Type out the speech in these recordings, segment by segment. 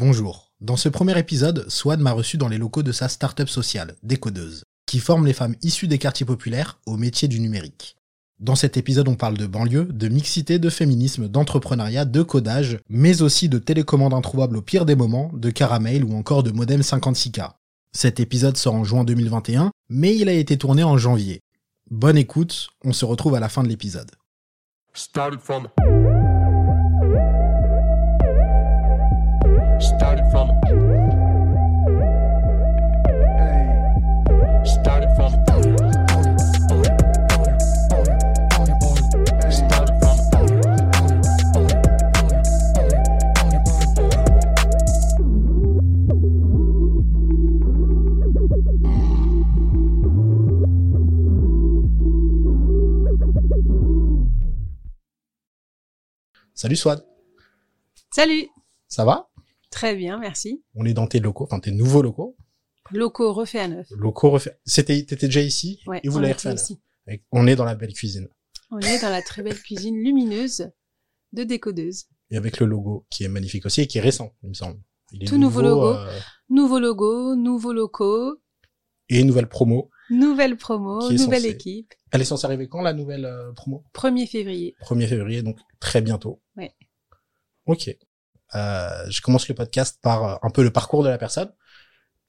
Bonjour. Dans ce premier épisode, Swan m'a reçu dans les locaux de sa start-up sociale, Décodeuse, qui forme les femmes issues des quartiers populaires au métier du numérique. Dans cet épisode, on parle de banlieue, de mixité, de féminisme, d'entrepreneuriat, de codage, mais aussi de télécommande introuvable au pire des moments, de caramel ou encore de modem 56K. Cet épisode sort en juin 2021, mais il a été tourné en janvier. Bonne écoute, on se retrouve à la fin de l'épisode. Started from. Started from. Started from. Started from. Salut Swan, Salut ça va? Très bien, merci. On est dans tes locaux, enfin tes nouveaux locaux. Locaux refait à neuf. Locaux refaits. C'était, t'étais déjà ici Ouais, et vous on l'avez refait. ici. On est dans la belle cuisine. On est dans la très belle cuisine lumineuse de décodeuse. Et avec le logo qui est magnifique aussi et qui est récent, il me semble. Il est Tout nouveau logo. euh, Nouveau logo, nouveaux locaux, et nouvelle promo. nouvelle promo, nouvelle censée- équipe. Elle est censée arriver quand la nouvelle euh, promo? 1er février. 1er février, donc très bientôt. Ouais. Ok. Euh, je commence le podcast par euh, un peu le parcours de la personne.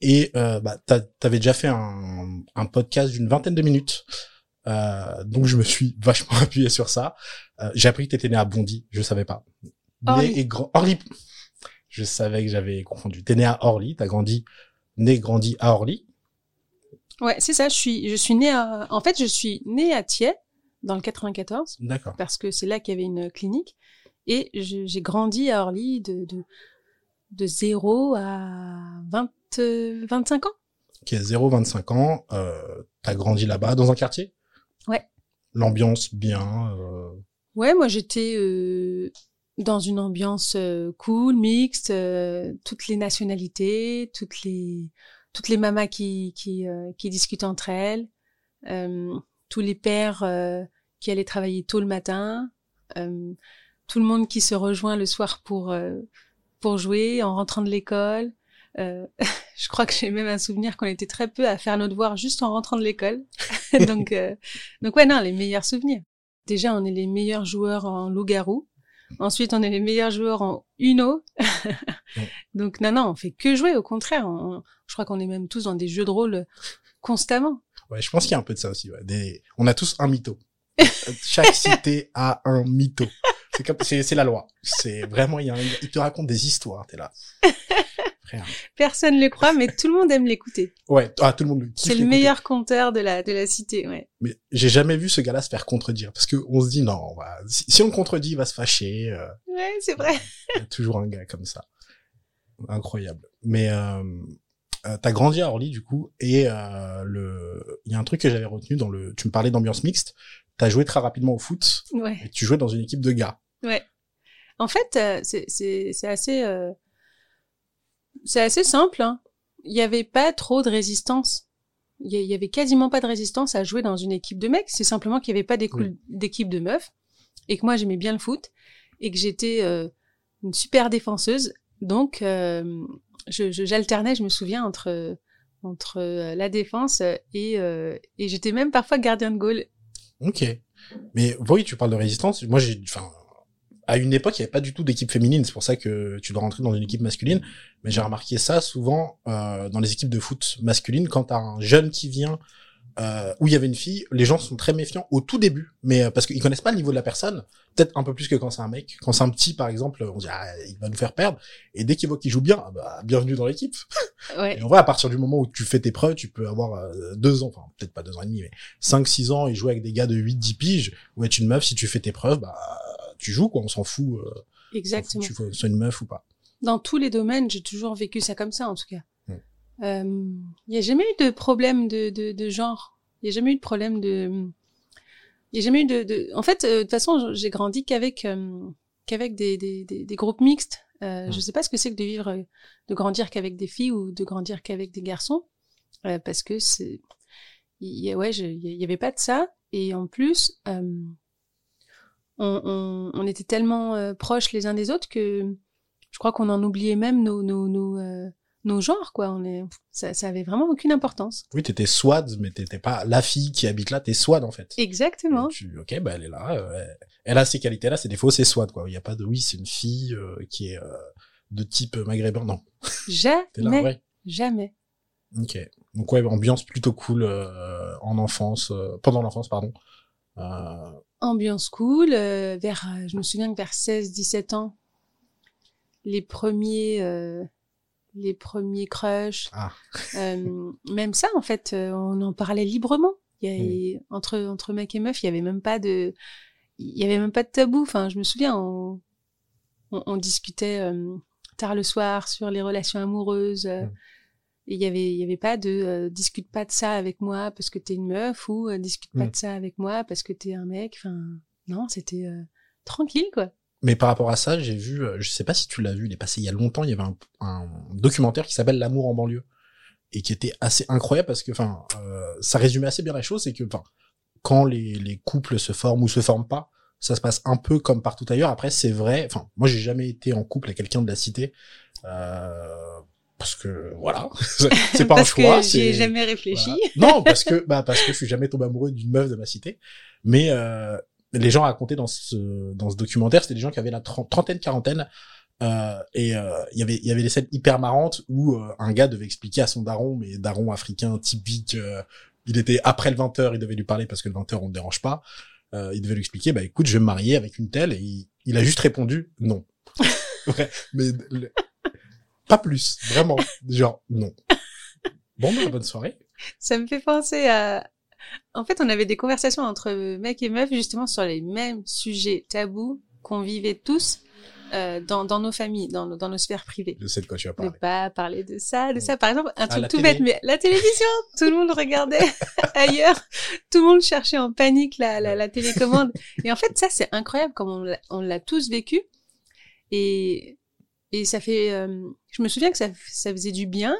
Et euh, bah, t'avais déjà fait un, un podcast d'une vingtaine de minutes. Euh, donc je me suis vachement appuyé sur ça. Euh, J'ai appris que t'étais né à Bondy, je savais pas. Né et grand Orly. Je savais que j'avais confondu. T'es né à Orly, t'as grandi, né grandi à Orly. Ouais, c'est ça, je suis, je suis née à, en fait, je suis née à Thiers, dans le 94, D'accord. parce que c'est là qu'il y avait une clinique. Et j'ai grandi à Orly de, de, de 0 à 20, euh, 25 ans. Qui a 0-25 ans. Euh, t'as grandi là-bas, dans un quartier? Ouais. L'ambiance bien. Euh... Ouais, moi j'étais euh, dans une ambiance euh, cool, mixte, euh, toutes les nationalités, toutes les toutes les mamas qui qui, euh, qui discutent entre elles, euh, tous les pères euh, qui allaient travailler tôt le matin, euh, tout le monde qui se rejoint le soir pour euh, pour jouer en rentrant de l'école. Euh, je crois que j'ai même un souvenir qu'on était très peu à faire nos devoirs juste en rentrant de l'école. donc euh, donc ouais non les meilleurs souvenirs. Déjà, on est les meilleurs joueurs en loup-garou. Ensuite, on est les meilleurs joueurs en Uno. Donc, non, non, on fait que jouer. Au contraire, on- on- je crois qu'on est même tous dans des jeux de rôle constamment. Ouais, je pense qu'il y a un peu de ça aussi. Ouais. Des... On a tous un mytho. Euh, Chaque cité a un mytho. C'est comme, c'est, c'est la loi. C'est vraiment, il y a un... il te raconte des histoires. T'es là. Frère. Personne ne le croit, mais tout le monde aime l'écouter. Ouais. Ah, tout le monde le C'est le meilleur conteur de la, de la cité, ouais. Mais j'ai jamais vu ce gars-là se faire contredire parce que on se dit non, on va- si, si on le contredit, il va se fâcher. euh, Ouais, c'est vrai. Il y a toujours un gars comme ça. Incroyable. Mais euh, euh, t'as grandi à Orly du coup et euh, le il y a un truc que j'avais retenu dans le tu me parlais d'ambiance mixte, t'as joué très rapidement au foot Ouais. et tu jouais dans une équipe de gars. Ouais. En fait, euh, c'est assez euh, c'est assez simple. Hein. Il y avait pas trop de résistance. Il y, y avait quasiment pas de résistance à jouer dans une équipe de mecs. C'est simplement qu'il y avait pas d'équipe de meufs et que moi j'aimais bien le foot et que j'étais euh, une super défenseuse. Donc euh, je je- j'alternais, je me souviens entre entre la défense et euh, et j'étais même parfois gardien de goal. Ok. Mais oui, tu parles de résistance. Moi, j'ai, enfin, à une époque, il n'y avait pas du tout d'équipe féminine. C'est pour ça que tu dois rentrer dans une équipe masculine. Mais j'ai remarqué ça souvent euh, dans les équipes de foot masculines. Quand t'as un jeune qui vient euh, où il y avait une fille, les gens sont très méfiants au tout début, mais euh, parce qu'ils connaissent pas le niveau de la personne. Peut-être un peu plus que quand c'est un mec. Quand c'est un petit, par exemple, on dit ah, il va nous faire perdre. Et dès qu'il voit qu'il joue bien, ah bah, bienvenue dans l'équipe. Ouais. Et en vrai, à partir du moment où tu fais tes preuves, tu peux avoir euh, deux ans, enfin peut-être pas deux ans et demi, mais cinq, six ans et jouer avec des gars de 8, 10 piges, ou être une meuf, si tu fais tes preuves, bah tu joues quoi, on s'en fout. euh, on s'en fout Exactement. que tu sois une meuf ou pas. dans tous les domaines, j'ai toujours vécu ça comme ça, en tout cas. Mm. Euh, Il n'y a jamais eu de problème de, de, de genre. Il n'y a jamais eu de problème de... Il n'y a jamais eu de... de... En fait, euh, de toute façon, j'ai grandi qu'avec euh, qu'avec des, des, des, des groupes mixtes. Euh, Mm. Je sais pas ce que c'est que de vivre, euh, de grandir qu'avec des filles ou de grandir qu'avec des garçons. Euh, parce que c'est... Il ouais, il y avait pas de ça. Et en plus, euh, on, on, on était tellement proches les uns des autres que je crois qu'on en oubliait même nos nos nos, euh, nos genres quoi. On est, ça, ça avait vraiment aucune importance. Oui, t'étais Swad, mais t'étais pas la fille qui habite là, t'es Swad en fait. Exactement. Tu, ok, bah elle est là, euh, elle- a ces qualités-là, ses défauts, c'est Swad quoi. Il y a pas de oui, c'est une fille euh, qui est euh, de type maghrébin, non. T'es là, Jamais, ouais. jamais. Ok. Donc ouais, ambiance plutôt cool euh, en enfance, euh, pendant l'enfance, pardon. Euh, Ambiance cool. euh, vers, je me souviens que vers 16-17 ans, les premiers, euh, les premiers crushs. Ah. Euh, même ça, en fait, euh, on en parlait librement. Il y avait, entre entre mec et meuf, il y avait même pas de, il y avait même pas de tabou. Enfin, je me souviens, on, on, on discutait euh, tard le soir sur les relations amoureuses. euh, Mm. et il y avait, y avait pas de discute pas de ça avec moi parce que t'es une meuf ou discute pas Mm. de ça avec moi parce que t'es un mec. Enfin, non, c'était tranquille quoi. Mais par rapport à ça, j'ai vu, euh, je sais pas si tu l'as vu, il est passé il y a longtemps, il y avait un, un documentaire qui s'appelle L'amour en banlieue et qui était assez incroyable parce que, enfin, euh, ça résumait assez bien la chose, c'est que, enfin, quand les, les couples se forment ou se forment pas, ça se passe un peu comme partout ailleurs. Après, c'est vrai, enfin, moi j'ai jamais été en couple avec quelqu'un de la cité euh, parce que voilà, c'est pas un choix. que j'y ai c'est- jamais réfléchi. voilà. Non, parce que bah parce que je suis jamais tombé amoureux d'une meuf de ma cité. Mais euh, les gens racontaient dans ce dans ce documentaire, c'était des gens qui avaient la tren- trentaine, quarantaine. Euh, et euh, il y avait il y avait des scènes hyper marrantes où euh, un gars devait expliquer à son daron, mais daron africain typique, euh, il était après le 20h, il devait lui parler parce que le 20h on ne dérange pas. Euh, il devait lui expliquer, bah écoute, je vais me marier avec une telle, et il, il a juste répondu non. ouais, mais le- pas plus, vraiment, genre non. Bon, bah, bonne soirée. Ça me fait penser à. En fait, on avait des conversations entre mecs et meufs justement sur les mêmes sujets tabous qu'on vivait tous euh, dans, dans nos familles, dans, nos- dans nos sphères privées. Je sais de quoi tu vas Ne parler. pas parler de ça, de ça. Par exemple, un truc tout télé. bête, mais la télévision, tout le monde regardait ailleurs. Tout le monde cherchait en panique la, la, la télécommande. Et en fait, ça, c'est incroyable comme on l'a- on l'a tous vécu. Et, et ça fait, euh, je me souviens que ça, ça faisait du bien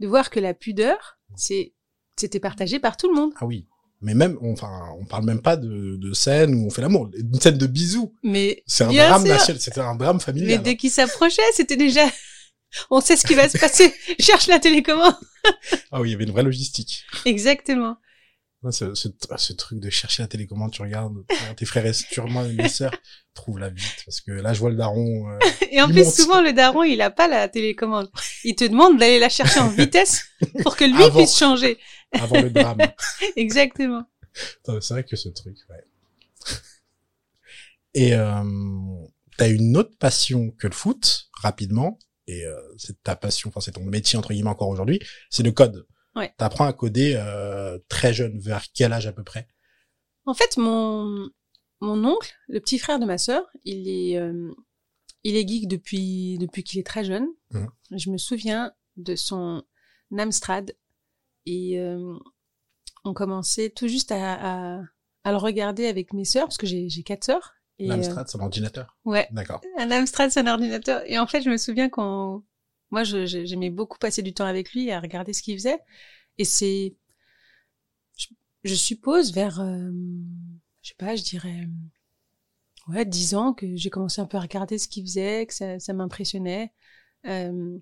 de voir que la pudeur, c'est, c'était partagé par tout le monde. Ah oui. Mais même, on- enfin, on parle même pas de, de scène où on fait l'amour. Une scène de bisous. Mais C'est un drame national. C'était un drame Mais familial. dès qu'il s'approchait, c'était déjà. On sait ce qui va se passer. Cherche la télécommande. Ah oui, il y avait une vraie logistique. Exactement. Ouais, Ce, ce, ce truc de chercher la télécommande, tu regardes tes frères et sûrement mes sœurs, trouve-la vite. Parce que là, je vois le daron. euh, Et en plus, monte. souvent, le daron, il a pas la télécommande. Il te demande d'aller la chercher en vitesse pour que lui Avant. puisse changer. avant le drame. Exactement. C'est vrai que ce truc, ouais. Et euh, t'as une autre passion que le foot, rapidement, et euh, c'est ta passion, enfin c'est ton métier entre guillemets encore aujourd'hui, c'est le code. Ouais. T'apprends à coder euh, très jeune, vers quel âge à peu près? En fait, mon, mon oncle, le petit frère de ma sœur, il est, euh, il est geek depuis, depuis qu'il est très jeune. Mhm. Je me souviens de son Amstrad et euh, on commençait tout juste à, à, à le regarder avec mes sœurs, parce que j'ai quatre sœurs. L'Amstrad, c'est l'ordinateur. ouais, D'accord. un Amstrad, c'est un ordinateur. Et en fait, je me souviens quand moi, j'aimais beaucoup passer du temps avec lui à regarder ce qu'il faisait. Et c'est, je, je suppose, vers, euh, je sais pas, je dirais, ouais, dix ans que j'ai commencé un peu à regarder ce qu'il faisait, que ça, ça m'impressionnait. Euh,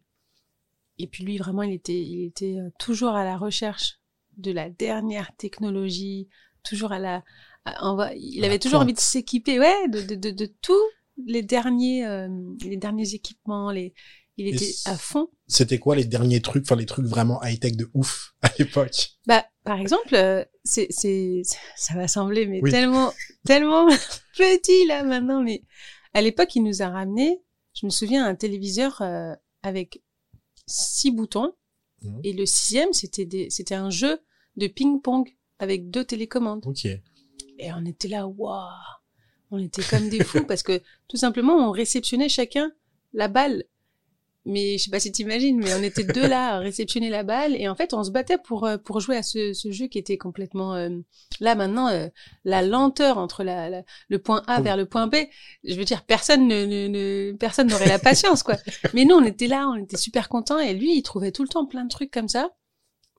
et puis lui, vraiment, il était, il était euh, toujours à la recherche de la dernière technologie, toujours à la, à- en va- il avait toujours envie de s'équiper, ouais, de, de, de, de tous les derniers, euh, les derniers équipements, les, il était à fond. C'était quoi les derniers trucs, enfin les trucs vraiment high-tech de ouf à l'époque? Bah, par exemple, euh, c'est, c'est, ça va sembler, mais Oui. tellement, tellement petit là maintenant, mais à l'époque, il nous a ramené, je me souviens, un téléviseur euh, avec six boutons, Mhm. et le sixième, c'était des, c'était un jeu de ping-pong avec deux télécommandes. Ok. Et on était là, waouh, on était comme des fous parce que tout simplement, on réceptionnait chacun la balle. Mais je sais pas si t'imagines, mais on était deux là à réceptionner la balle et en fait, on se battait pour euh, pour jouer à ce, ce jeu qui était complètement euh, là maintenant euh, la lenteur entre la, la- le point A vers le point B. Je veux dire, personne ne, ne, ne- personne n'aurait la patience quoi. Mais nous, on était là, on était super contents et lui, il trouvait tout le temps plein de trucs comme ça.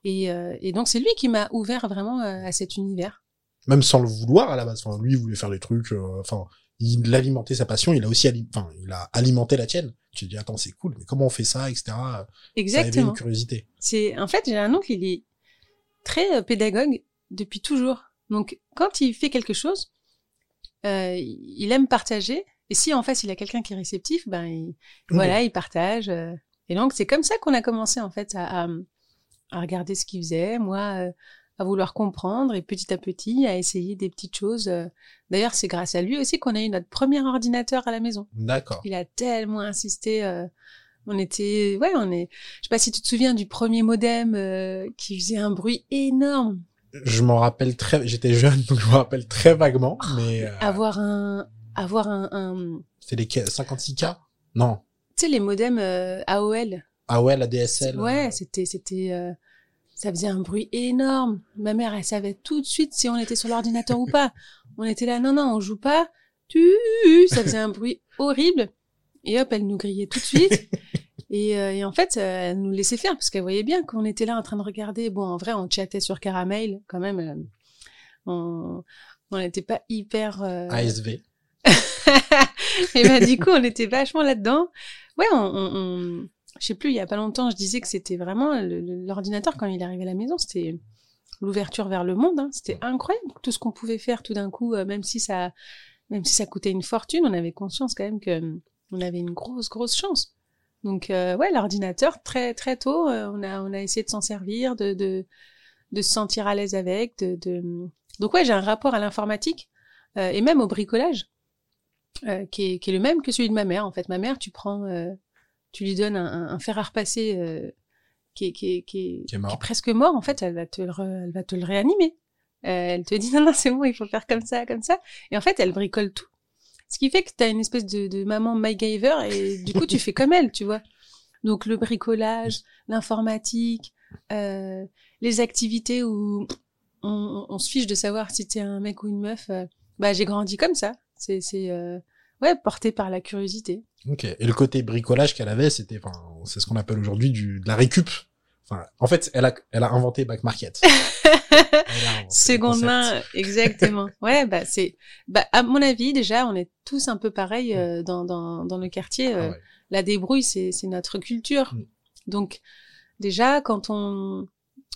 Et, euh, et donc c'est lui qui m'a ouvert vraiment à cet univers. Même sans le vouloir à la base. Enfin, lui, il voulait faire des trucs. Enfin, il alimentait sa passion, il a aussi enfin, il a alimenté la tienne. Tu te dis attends c'est cool, mais comment on fait ça, etc. Ça avait Exactement. une curiosité. C'est en fait j'ai un oncle, il est très euh, pédagogue depuis toujours. Donc quand il fait quelque chose, euh, il aime partager. Et si en face il a quelqu'un qui est réceptif, ben il- voilà, il partage. euh. Et donc c'est comme ça qu'on a commencé en fait à, à, à regarder ce qu'il faisait, moi euh, à vouloir comprendre et petit à petit à essayer des petites choses. euh. D'ailleurs c'est grâce à lui aussi qu'on a eu notre premier ordinateur à la maison. D'accord. Il a tellement insisté. euh, on était, ouais, on est. Je sais pas si tu te souviens du premier modem euh, qui faisait un bruit énorme. Je m'en rappelle très, j'étais jeune donc je me rappelle très vaguement, mais euh, Avoir un, avoir un, un c'était les 56K Non. tu sais les modems euh, AOL. Ah ouais, la DSL. Ouais, c'était, c'était, euh, ça faisait un bruit énorme. Ma mère, elle savait tout de suite si on était sur l'ordinateur ou pas. On était là, non, non, on joue pas. Tu, ça faisait un bruit horrible. Et hop, elle nous grillait tout de suite. Et, euh, et en fait, euh, elle nous laissait faire parce qu'elle voyait bien qu'on était là en train de regarder. Bon, en vrai, on chattait sur Caramel quand même. euh, on on n'était pas hyper. ASV. et ben du coup, on était vachement là-dedans. Ouais, on- je sais plus, il y a pas longtemps, je disais que c'était vraiment l'ordinateur quand il arrivait à la maison, c'était l'ouverture vers le monde. hein. C'était incroyable tout ce qu'on pouvait faire tout d'un coup, euh, même si ça, même si ça coûtait une fortune, on avait conscience quand même que on avait une grosse grosse chance. Donc euh, ouais, l'ordinateur très très tôt, euh, on a on a essayé de s'en servir, de, de de se sentir à l'aise avec, de, de... donc ouais, j'ai un rapport à l'informatique euh, et même au bricolage qui, est, qui est le même que celui de ma mère. En fait, ma mère, tu prends, tu lui donnes un, un, fer à repasser euh, qui, est, qui, est, qui, est, Qui est mort. presque mort. En fait, elle va te le, re- elle va te le réanimer. Euh, elle te dit non, non, c'est bon, il faut faire comme ça, comme ça. Et en fait, elle bricole tout. Ce qui fait que tu as une espèce de, de maman MacGyver et du coup, tu fais comme elle, tu vois. Donc, le bricolage, l'informatique, euh, les activités où on, on- on se fiche de savoir si t'es un mec ou une meuf. euh, bah, j'ai grandi comme ça. C'est, c'est, ouais, porté par la curiosité. Ok. Et le côté bricolage qu'elle avait, c'était, enfin, c'est ce qu'on appelle aujourd'hui du de la récup. Enfin, en fait, elle a, elle a inventé Back Market. Seconde main, exactement. ouais, bah c'est, bah à mon avis déjà, on est tous un peu pareil euh, dans dans dans le quartier. Ah euh, ouais. La débrouille, c'est c'est notre culture. Mm. Donc déjà, quand on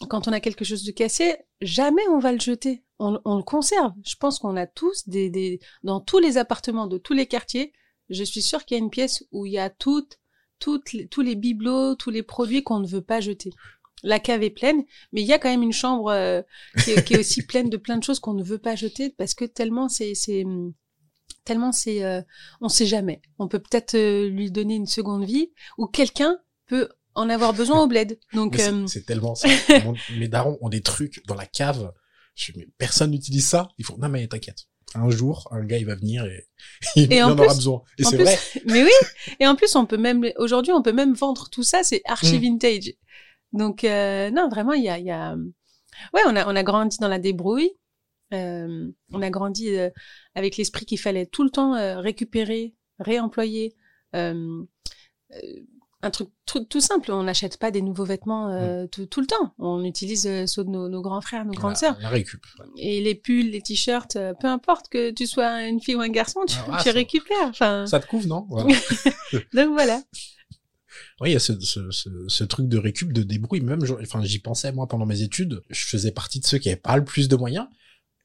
quand on a quelque chose de cassé, jamais on va le jeter. On, on le conserve. Je pense qu'on a tous des des dans tous les appartements de tous les quartiers. Je suis sûre qu'il y a une pièce où il y a toutes toutes les- tous les bibelots, tous les produits qu'on ne veut pas jeter. La cave est pleine, mais il y a quand même une chambre euh, qui, est, qui est aussi pleine de plein de choses qu'on ne veut pas jeter parce que tellement c'est c'est tellement c'est euh, on sait jamais. On peut peut-être euh, lui donner une seconde vie ou quelqu'un peut en avoir besoin au bled. Donc c'est- euh, c'est tellement ça. Mon- Mes darons ont des trucs dans la cave. Je, mais personne n'utilise ça. Il faut, non mais t'inquiète. Un jour, un gars il va venir et, il Et en, en aura besoin. Et c'est vrai. mais oui, et en plus on peut même aujourd'hui on peut même vendre tout ça, c'est archi Mm. vintage. Donc euh, non, vraiment il y a il y a ouais, on a on a grandi dans la débrouille. Euh, on a grandi euh, avec l'esprit qu'il fallait tout le temps euh, récupérer, réemployer. Un truc tout, tout simple, on n'achète pas des nouveaux vêtements euh, tout, tout le temps. On utilise euh, ceux de nos, nos grands frères, nos grandes sœurs. La récup. Et les pulls, les t-shirts, euh, peu importe que tu sois une fille ou un garçon, tu, Ah, tu ça- récupères. Enfin, Ça te couvre, non? Voilà. donc voilà. Oui, il y a ce, ce, ce, ce truc de récup, de débrouille. Même, enfin, j'y pensais moi pendant mes études. Je faisais partie de ceux qui avaient pas le plus de moyens.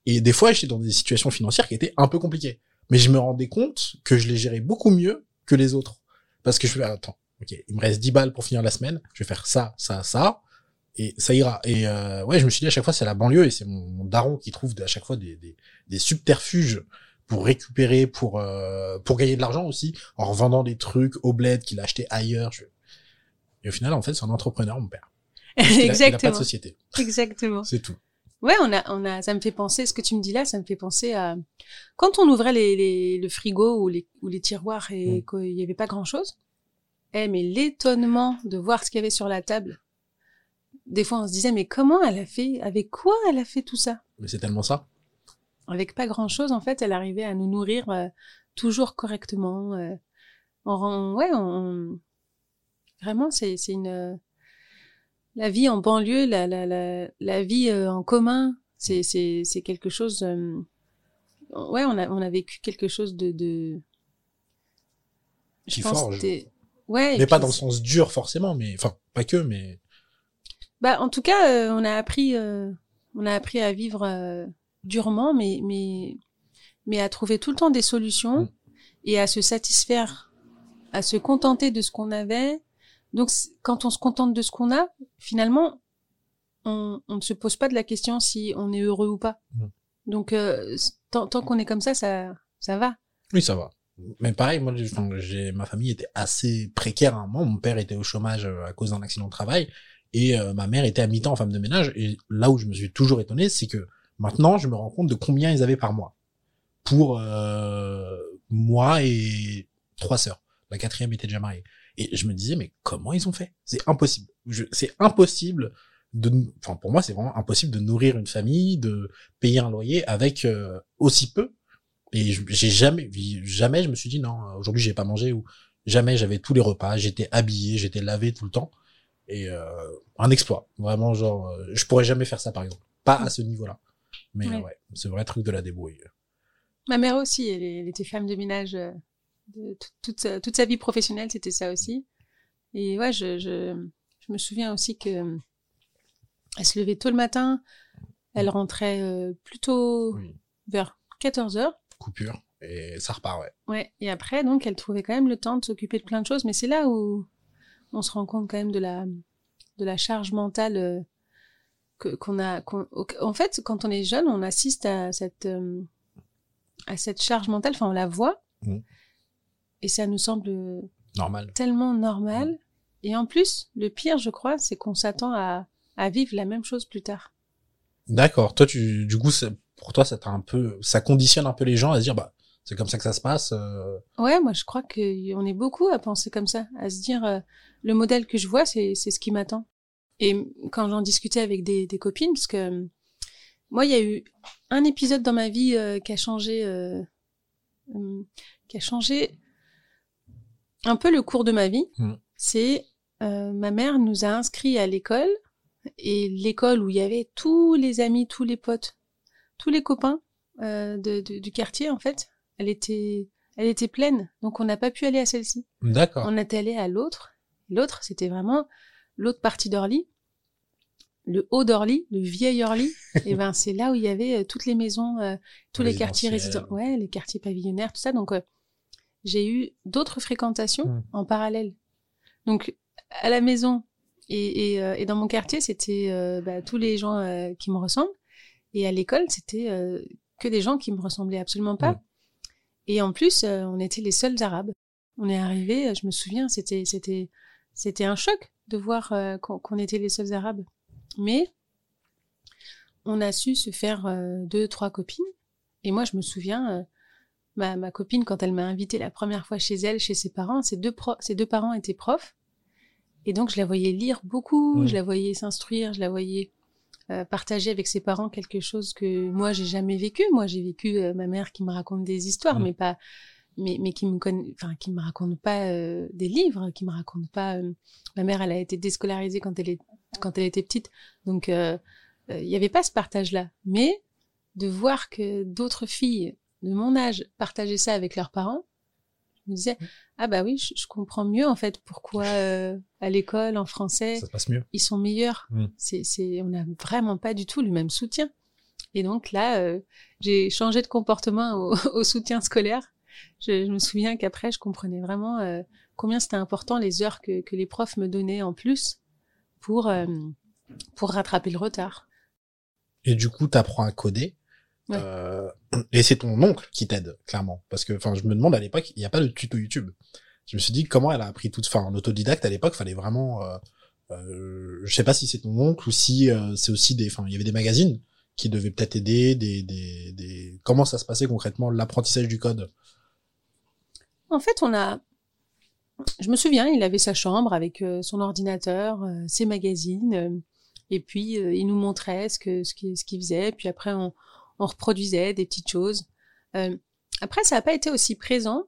Et des fois, j'étais dans des situations financières qui étaient un peu compliquées. Mais je me rendais compte que je les gérais beaucoup mieux que les autres. Parce que je fais, attends, ok, il me reste 10 balles pour finir la semaine. Je vais faire ça, ça, ça. Et ça ira. Et euh, ouais, je me suis dit à chaque fois, c'est la banlieue et c'est mon, mon daron qui trouve à chaque fois des, des, des subterfuges pour récupérer, pour euh, pour gagner de l'argent aussi, en revendant des trucs au bled qu'il a acheté ailleurs. Je- Et au final, en fait, c'est un entrepreneur, mon père. A- Il a, pas de Exactement. société. Exactement. C'est tout. Ouais, on a, on a, ça me fait penser, ce que tu me dis là, ça me fait penser à quand on ouvrait les, les, le frigo ou les, ou les tiroirs et Mm. qu'il n'y avait pas grand chose. Eh, mais l'étonnement de voir ce qu'il y avait sur la table. Des fois, on se disait, mais comment elle a fait, avec quoi elle a fait tout ça? Mais c'est tellement ça. Avec pas grand chose, en fait, elle arrivait à nous nourrir euh, toujours correctement. euh. on, rend- ouais, on, vraiment, c'est, une, euh, la vie en banlieue, la, la, la, la vie en commun, c'est, c'est, c'est quelque chose ouais, on a, on a vécu quelque chose de, de... Qui forge. Ouais. Mais pas dans le sens dur forcément, mais enfin pas que, mais Bah, en tout cas, euh, on a appris, euh, on a appris à vivre euh, durement, mais, mais, mais à trouver tout le temps des solutions Mm. et à se satisfaire, à se contenter de ce qu'on avait. Donc, quand on se contente de ce qu'on a, finalement, on, on ne se pose pas de la question si on est heureux ou pas. Mm. Donc, tant, tant qu'on est comme ça, ça, ça va. oui ça va. Mais pareil, moi, j'ai- ma famille était assez précaire à un moment. Mon père était au chômage euh, à cause d'un accident de travail et euh, ma mère était à mi-temps femme de ménage. Et là où je me suis toujours étonné, c'est que maintenant, je me rends compte de combien ils avaient par mois pour euh, moi et trois sœurs. La quatrième était déjà mariée. Et je me disais, mais comment ils ont fait? C'est impossible. C'est impossible de, enfin pour moi, c'est vraiment impossible de nourrir une famille, de payer un loyer avec euh, aussi peu. Et j'ai jamais, jamais je me suis dit non, aujourd'hui j'ai pas mangé ou jamais j'avais tous les repas, j'étais habillé, j'étais lavé tout le temps. Et euh, un exploit, vraiment genre, euh, je pourrais jamais faire ça par exemple, pas à ce niveau-là. Mais Ouais. ouais, c'est vrai truc de la débrouille. Ma mère aussi, elle, était femme de ménage euh, de toute, toute, sa, toute sa vie professionnelle, c'était ça aussi. Et ouais, je, je, je me souviens aussi que euh, elle se levait tôt le matin, elle rentrait euh, plutôt Oui. vers 14 heures. Coupure et ça repart ouais. Ouais, et après, donc, elle trouvait quand même le temps de s'occuper de plein de choses, mais c'est là où on se rend compte quand même de la, de la charge mentale euh, que, qu'on a. qu'on- en fait, quand on est jeune, on assiste à cette, euh, à cette charge mentale, enfin, on la voit, Mhm. et ça nous semble Normal. tellement normal. Et en plus, le pire, je crois, c'est qu'on s'attend à, à vivre la même chose plus tard. D'accord. Toi, tu, du coup, pour toi, ça t'a un peu, ça conditionne un peu les gens à se dire, bah, c'est comme ça que ça se passe. euh, Ouais, moi je crois qu'on est beaucoup à penser comme ça, à se dire euh, le modèle que je vois, c'est c'est ce qui m'attend. Et quand j'en discutais avec des, des copines, parce que euh, moi il y a eu un épisode dans ma vie euh, qui a changé, qui a changé un peu le cours de ma vie. Mm. C'est ma mère nous a inscrits à l'école et l'école où il y avait tous les amis, tous les potes, tous les copains euh, de, de- du quartier en fait, elle était, elle était pleine, donc on n'a pas pu aller à celle-ci. D'accord. On est allé à l'autre. L'autre, c'était vraiment l'autre partie d'Orly, le haut d'Orly, le vieil Orly. et ben c'est là où il y avait euh, toutes les maisons, euh, tous les quartiers Résidentiels. résidents, ouais, les quartiers pavillonnaires, tout ça. Donc euh, j'ai eu d'autres fréquentations Hmm. en parallèle. Donc à la maison et, et, euh, et dans mon quartier, c'était bah, tous les gens qui me ressemblent. Et à l'école, c'était euh, que des gens qui me ressemblaient absolument pas. Mm. Et en plus, euh, on était les seuls arabes. On est arrivés, euh, je me souviens, c'était c'était c'était un choc de voir euh, qu'on était les seuls arabes. Mais on a su se faire deux, trois copines. Et moi, je me souviens, ma, ma copine, quand elle m'a invitée la première fois chez elle, chez ses parents, ses deux, pro- ses deux parents étaient profs. Et donc, je la voyais lire beaucoup, je la voyais s'instruire, je la voyais euh, partager avec ses parents quelque chose que moi, j'ai jamais vécu. Moi, j'ai vécu euh, ma mère qui me raconte des histoires, Mm. mais pas, mais, mais qui me enfin, qui me raconte pas euh, des livres, qui me raconte pas. euh, ma mère, elle a été déscolarisée quand elle est, quand elle était petite, donc il y avait pas ce partage-là. Mais de voir que d'autres filles de mon âge partageaient ça avec leurs parents, je me disais ah bah oui, je, je comprends mieux en fait pourquoi euh, à l'école en français Ça se passe mieux. ils sont meilleurs. Mm. C'est, c'est, on n'a vraiment pas du tout le même soutien. Et donc là, euh, j'ai changé de comportement au, au soutien scolaire. Je, je me souviens qu'après, je comprenais vraiment euh, combien c'était important les heures que, que les profs me donnaient en plus pour, euh, pour rattraper le retard. Et du coup, t'apprends à coder? Ouais. Euh, et c'est ton oncle qui t'aide, clairement. Parce que, enfin, je me demande à l'époque, il n'y a pas de tuto YouTube. Je me suis dit comment elle a appris tout, enfin, en autodidacte à l'époque, fallait vraiment, euh, euh, je sais pas si c'est ton oncle ou si euh, c'est aussi des, enfin, il y avait des magazines qui devaient peut-être aider, des, des, des, comment ça se passait concrètement l'apprentissage du code? En fait, on a. Je me souviens, il avait sa chambre avec euh, son ordinateur, ses magazines, et puis il nous montrait ce que ce qu'il ce qu'il faisait. Puis après, on, on reproduisait des petites choses. Euh, après, ça n'a pas été aussi présent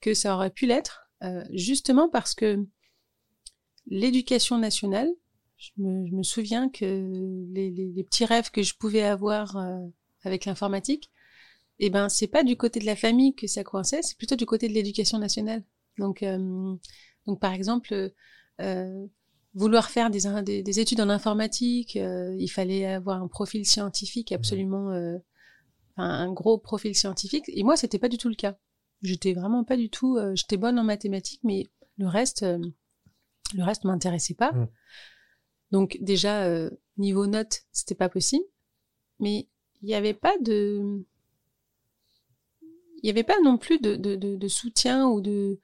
que ça aurait pu l'être, euh, justement parce que l'éducation nationale, je me, je me souviens que les, les- les petits rêves que je pouvais avoir euh, avec l'informatique, eh ben c'est pas du côté de la famille que ça coinçait, c'est plutôt du côté de l'éducation nationale. Donc, euh, donc par exemple, euh, vouloir faire des, des, des études en informatique, euh, il fallait avoir un profil scientifique absolument, euh, un gros profil scientifique. Et moi, c'était pas du tout le cas. J'étais vraiment pas du tout. euh, J'étais bonne en mathématiques, mais le reste, euh, le reste m'intéressait pas. Mm. Donc déjà euh, niveau notes, c'était pas possible. Mais il n'y avait pas de, il n'y avait pas non plus de, de, de, de soutien ou de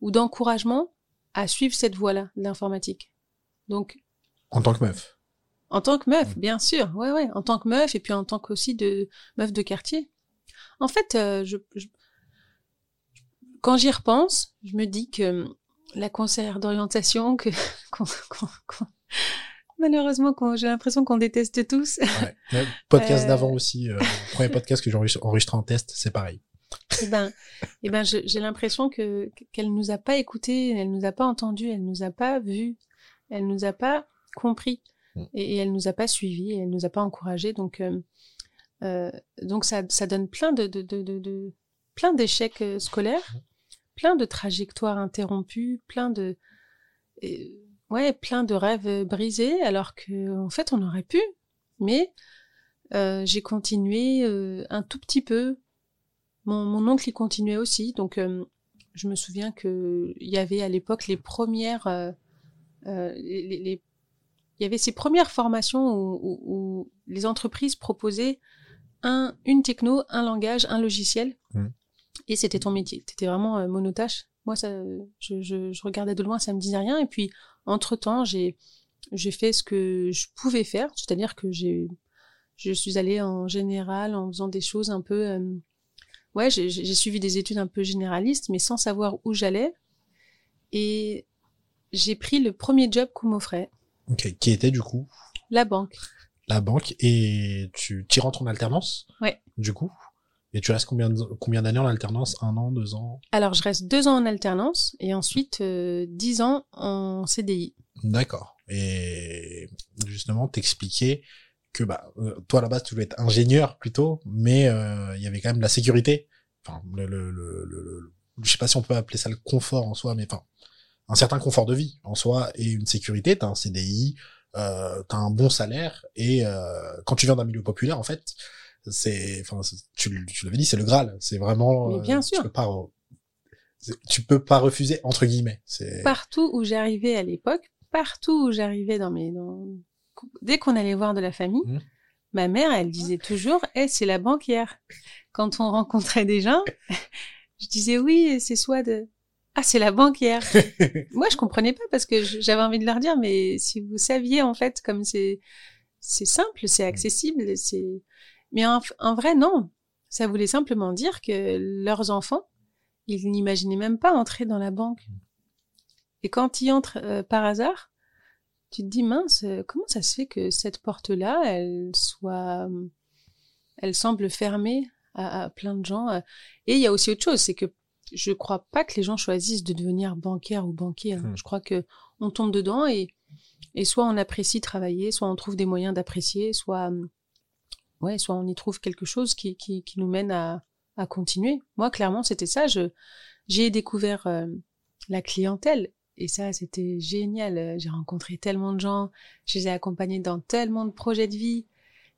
ou d'encouragement à suivre cette voie-là de l'informatique. Donc En tant que meuf. en tant que meuf, Mm. bien sûr, ouais, ouais, en tant que meuf et puis en tant qu'aussi de meuf de quartier. En fait, euh, je, je- quand j'y repense, je me dis que la conseillère d'orientation, que qu'on- qu'on- qu'on- malheureusement, j'ai l'impression qu'on déteste tous. Ouais. Le podcast Euh. d'avant aussi, euh, le premier podcast que j'ai enregistré- enregistré en test, c'est pareil. Eh ben, eh ben, je- j'ai l'impression que qu'elle nous a pas écoutés, elle nous a pas entendus, elle nous a pas vus, elle nous a pas compris Mm. et, et elle nous a pas suivis, et elle nous a pas encouragés. Donc, euh, euh, donc ça, ça donne plein de, de, de, de, de- plein d'échecs euh, scolaires, plein de trajectoires interrompues, plein de et- ouais, plein de rêves brisés, alors que en fait on aurait pu, mais euh, j'ai continué euh, un tout petit peu. Mon, mon oncle y continuait aussi, donc je me souviens que il y avait à l'époque les premières, euh, les, les- les- il y avait ces premières formations où, où- où les entreprises proposaient un, une techno, un langage, un logiciel, Mhm. et c'était ton métier. T'étais vraiment euh, monotâche. Moi, ça, je, je, je regardais de loin, ça me disait rien. Et puis, entre temps, j'ai j'ai fait ce que je pouvais faire, c'est-à-dire que j'ai je suis allée en général en faisant des choses un peu euh, ouais j'ai j'ai suivi des études un peu généralistes mais sans savoir où j'allais et j'ai pris le premier job qu'on m'offrait Ok. Qui était du coup la banque la banque et tu t'y rentres en alternance. Ouais. Du coup. Et tu restes combien de- combien d'années en alternance? Un an, deux ans? Alors je reste deux ans en alternance et ensuite euh, dix ans en CDI D'accord. Et justement, t'expliquais que bah, euh, toi à la base tu voulais être ingénieur plutôt, mais euh, il y avait quand même la sécurité. Enfin, le, le, le, le- le- je sais pas si on peut appeler ça le confort en soi, mais enfin, un certain confort de vie en soi et une sécurité. T'as un CDI, euh, t'as un bon salaire et euh, quand tu viens d'un milieu populaire, en fait, c'est, enfin, tu, tu l'avais dit, c'est le Graal. C'est vraiment. Mais bien euh, sûr. Tu peux pas, tu peux pas refuser entre guillemets. C'est. partout où j'arrivais à l'époque, partout où j'arrivais dans mes, dans... dès qu'on allait voir de la famille, Mhm. ma mère, elle disait toujours, eh, c'est la banquière. Quand on rencontrait des gens, je disais oui, c'est soit de, ah, c'est la banquière. Moi, je comprenais pas parce que j'avais envie de leur dire, mais si vous saviez, en fait, comme c'est, c'est simple, c'est accessible, c'est, mais en, en vrai, non. Ça voulait simplement dire que leurs enfants, ils n'imaginaient même pas entrer dans la banque. Et quand ils entrent euh, par hasard, tu te dis mince, euh, comment ça se fait que cette porte-là, elle soit, elle semble fermée à, à plein de gens. euh. Et il y a aussi autre chose, c'est que je crois pas que les gens choisissent de devenir banquière ou banquier. hein. Hmm. Je crois que on tombe dedans et et soit on apprécie travailler, soit on trouve des moyens d'apprécier, soit euh, ouais, soit on y trouve quelque chose qui qui, qui nous mène à à continuer. Moi, clairement, c'était ça. Je j'ai découvert euh, la clientèle et ça, c'était génial. J'ai rencontré tellement de gens, je les ai accompagnés dans tellement de projets de vie.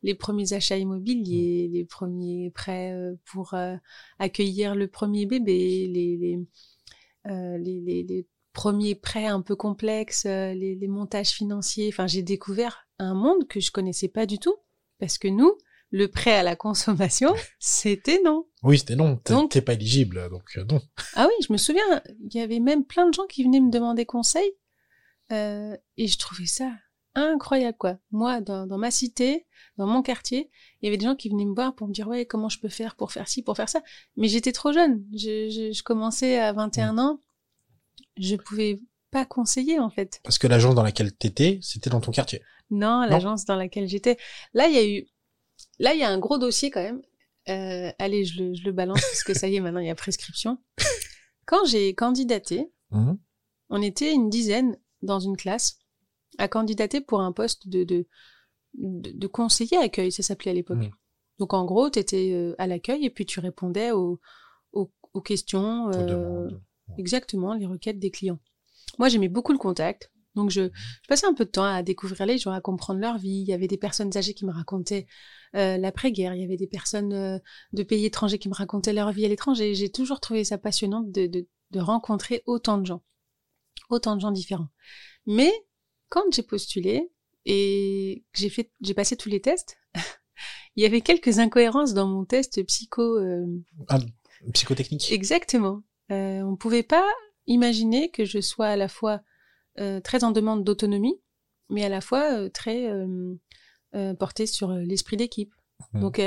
Les premiers achats immobiliers, les premiers prêts euh, pour euh, accueillir le premier bébé, les, les, euh, les, premiers prêts un peu complexes, les, les montages financiers. Enfin, j'ai découvert un monde que je connaissais pas du tout parce que nous, le prêt à la consommation, c'était non. Oui, c'était non. T'es Donc- t'es pas éligible, donc non. Ah oui, je me souviens, il y avait même plein de gens qui venaient me demander conseil. euh, et je trouvais ça incroyable, quoi. Moi, dans, dans ma cité, dans mon quartier, il y avait des gens qui venaient me voir pour me dire, ouais, comment je peux faire pour faire ci, pour faire ça. Mais j'étais trop jeune. Je, je, je commençais à 21 ans. Je pouvais pas conseiller, en fait. Parce que l'agence dans laquelle t'étais, c'était dans ton quartier. Non, l'agence dans laquelle j'étais. Là, il y a eu, là, il y a un gros dossier quand même. Euh, allez, je le, je le balance parce que ça y est, maintenant, il y a prescription. Quand j'ai candidaté, Mhm. on était une dizaine dans une classe à candidater pour un poste de, de, de, de conseiller accueil, ça s'appelait à l'époque. Mhm. Donc en gros, tu étais à l'accueil et puis tu répondais aux, aux, aux questions, euh, exactement, les requêtes des clients. Moi, j'aimais beaucoup le contact. Donc, je, je passais un peu de temps à découvrir les gens, à comprendre leur vie. Il y avait des personnes âgées qui me racontaient euh, l'après-guerre. Il y avait des personnes euh, de pays étrangers qui me racontaient leur vie à l'étranger. J'ai toujours trouvé ça passionnant de, de, de rencontrer autant de gens. Autant de gens différents. Mais quand j'ai postulé et que j'ai fait, j'ai passé tous les tests, il y avait quelques incohérences dans mon test psycho. euh, Psychotechnique. Exactement. Euh, on ne pouvait pas imaginer que je sois à la fois euh, très en demande d'autonomie, mais à la fois très portée sur l'esprit d'équipe. Mhm. Donc,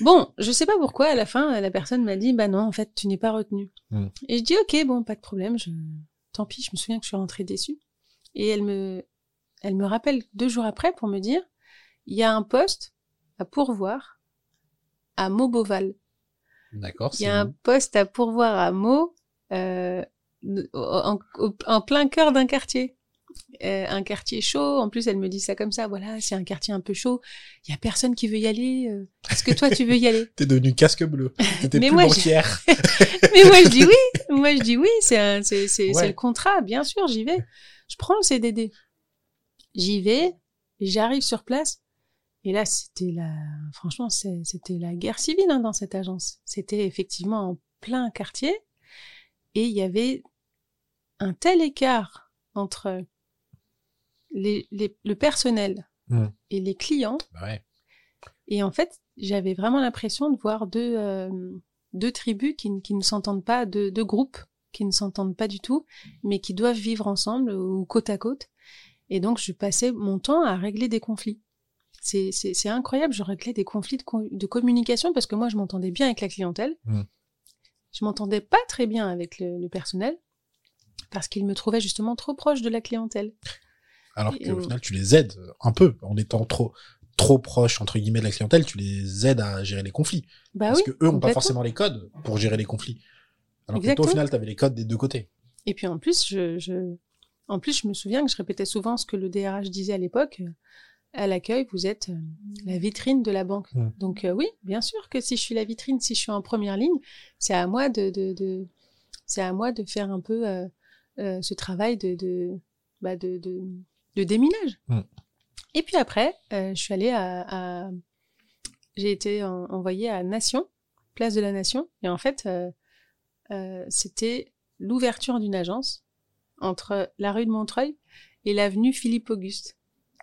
bon, je sais pas pourquoi, à la fin, la personne m'a dit, bah non, en fait, tu n'es pas retenu. Mhm. Et je dis, ok, bon, pas de problème, je... tant pis, je me souviens que je suis rentrée déçue. Et elle me, elle me rappelle deux jours après pour me dire, il y a un poste à pourvoir à Mauboval. D'accord. Il y a un poste à pourvoir à Meaux, euh, en, plein cœur d'un quartier. Euh, un quartier chaud. En plus, elle me dit ça comme ça. Voilà, c'est un quartier un peu chaud. Il y a personne qui veut y aller. euh, Est-ce que toi, tu veux y aller? T'es devenu casque bleu. T'étais plus moi, je- banquière. Mais moi, je dis oui. Moi, je dis oui. Ouais. c'est le contrat. Bien sûr, j'y vais. Je prends le CDD. J'y vais. J'arrive sur place. Et là, c'était la, franchement, c'était la guerre civile hein, dans cette agence. C'était effectivement en plein quartier, et il y avait un tel écart entre les, les- le personnel Mm. et les clients. Bah ouais. Et en fait, j'avais vraiment l'impression de voir deux, euh, deux tribus qui, ne- qui ne s'entendent pas, deux, deux groupes qui ne s'entendent pas du tout, mais qui doivent vivre ensemble ou côte à côte. Et donc, je passais mon temps à régler des conflits. C'est, incroyable, je réglais des conflits de, co- de communication parce que moi, je m'entendais bien avec la clientèle. Mm. Je m'entendais pas très bien avec le, le personnel parce qu'il me trouvait justement trop proche de la clientèle. Alors qu'au euh, final, tu les aides un peu en étant trop trop proche entre guillemets de la clientèle, tu les aides à gérer les conflits Bah parce oui, que eux ont pas forcément les codes pour gérer les conflits. Alors que toi, au final, t'avais les codes des deux côtés. Et puis en plus, je, je, en plus, je me souviens que je répétais souvent ce que le DRH disait à l'époque. À l'accueil, vous êtes euh, la vitrine de la banque. Mm. Donc euh, oui, bien sûr que si je suis la vitrine, si je suis en première ligne, c'est à moi de, de, de c'est à moi de faire un peu euh, euh, ce travail de de, bah de, de, de déminage. Mm. Et puis après, euh, je suis allée à, à- j'ai été en- envoyée à Nation, place de la Nation, et en fait, euh, c'était l'ouverture d'une agence entre la rue de Montreuil et l'avenue Philippe Auguste.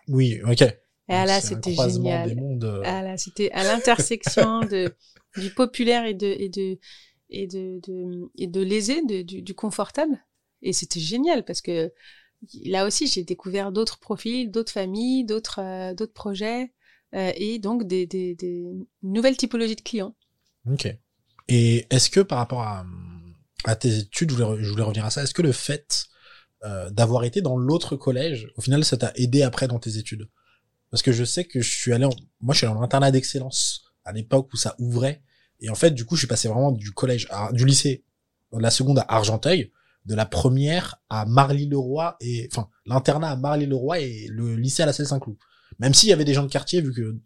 Oui, ok. Et ah là, c'était génial. Des mondes, euh, Ah là, c'était à l'intersection de du populaire et de et de et de, de et de l'aisé, du, du confortable. Et c'était génial parce que là aussi, j'ai découvert d'autres profils, d'autres familles, d'autres euh, d'autres projets euh, et donc des, des, des nouvelles typologies de clients. Ok. Et est-ce que par rapport à, à tes études, je voulais, je voulais revenir à ça, est-ce que le fait euh, d'avoir été dans l'autre collège, au final, ça t'a aidé après dans tes études? Parce que je sais que je suis allé, en, moi, je suis allé en internat d'excellence à l'époque où ça ouvrait, et en fait, du coup, je suis passé vraiment du collège, à, du lycée, de la seconde à Argenteuil, de la première à Marly-le-Roi et enfin l'internat à Marly-le-Roi et le lycée à la Selle-Saint-Cloud. Même s'il y avait des gens de quartier, vu que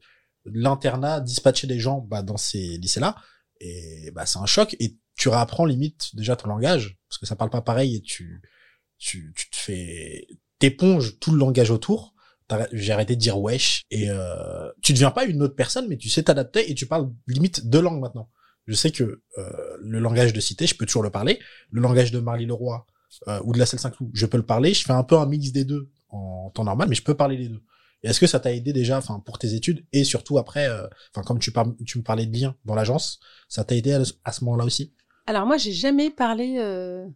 l'internat dispatchait des gens bah, dans ces lycées-là, et bah c'est un choc. Et tu réapprends limite déjà ton langage parce que ça parle pas pareil et tu tu, tu te fais t'éponges tout le langage autour. J'ai arrêté de dire wesh et euh, tu deviens pas une autre personne mais tu sais t'adapter et tu parles limite deux langues maintenant. Je sais que euh, le langage de cité, je peux toujours le parler. Le langage de Marly-le-Roi euh, ou de la Selle-Saint-Cloud, je peux le parler. Je fais un peu un mix des deux en temps normal, mais je peux parler les deux. Et est-ce que ça t'a aidé déjà, enfin pour tes études et surtout après, euh, enfin comme tu, par- tu me parlais de lien dans l'agence, ça t'a aidé à, à ce moment-là aussi? Alors moi, j'ai jamais parlé, euh,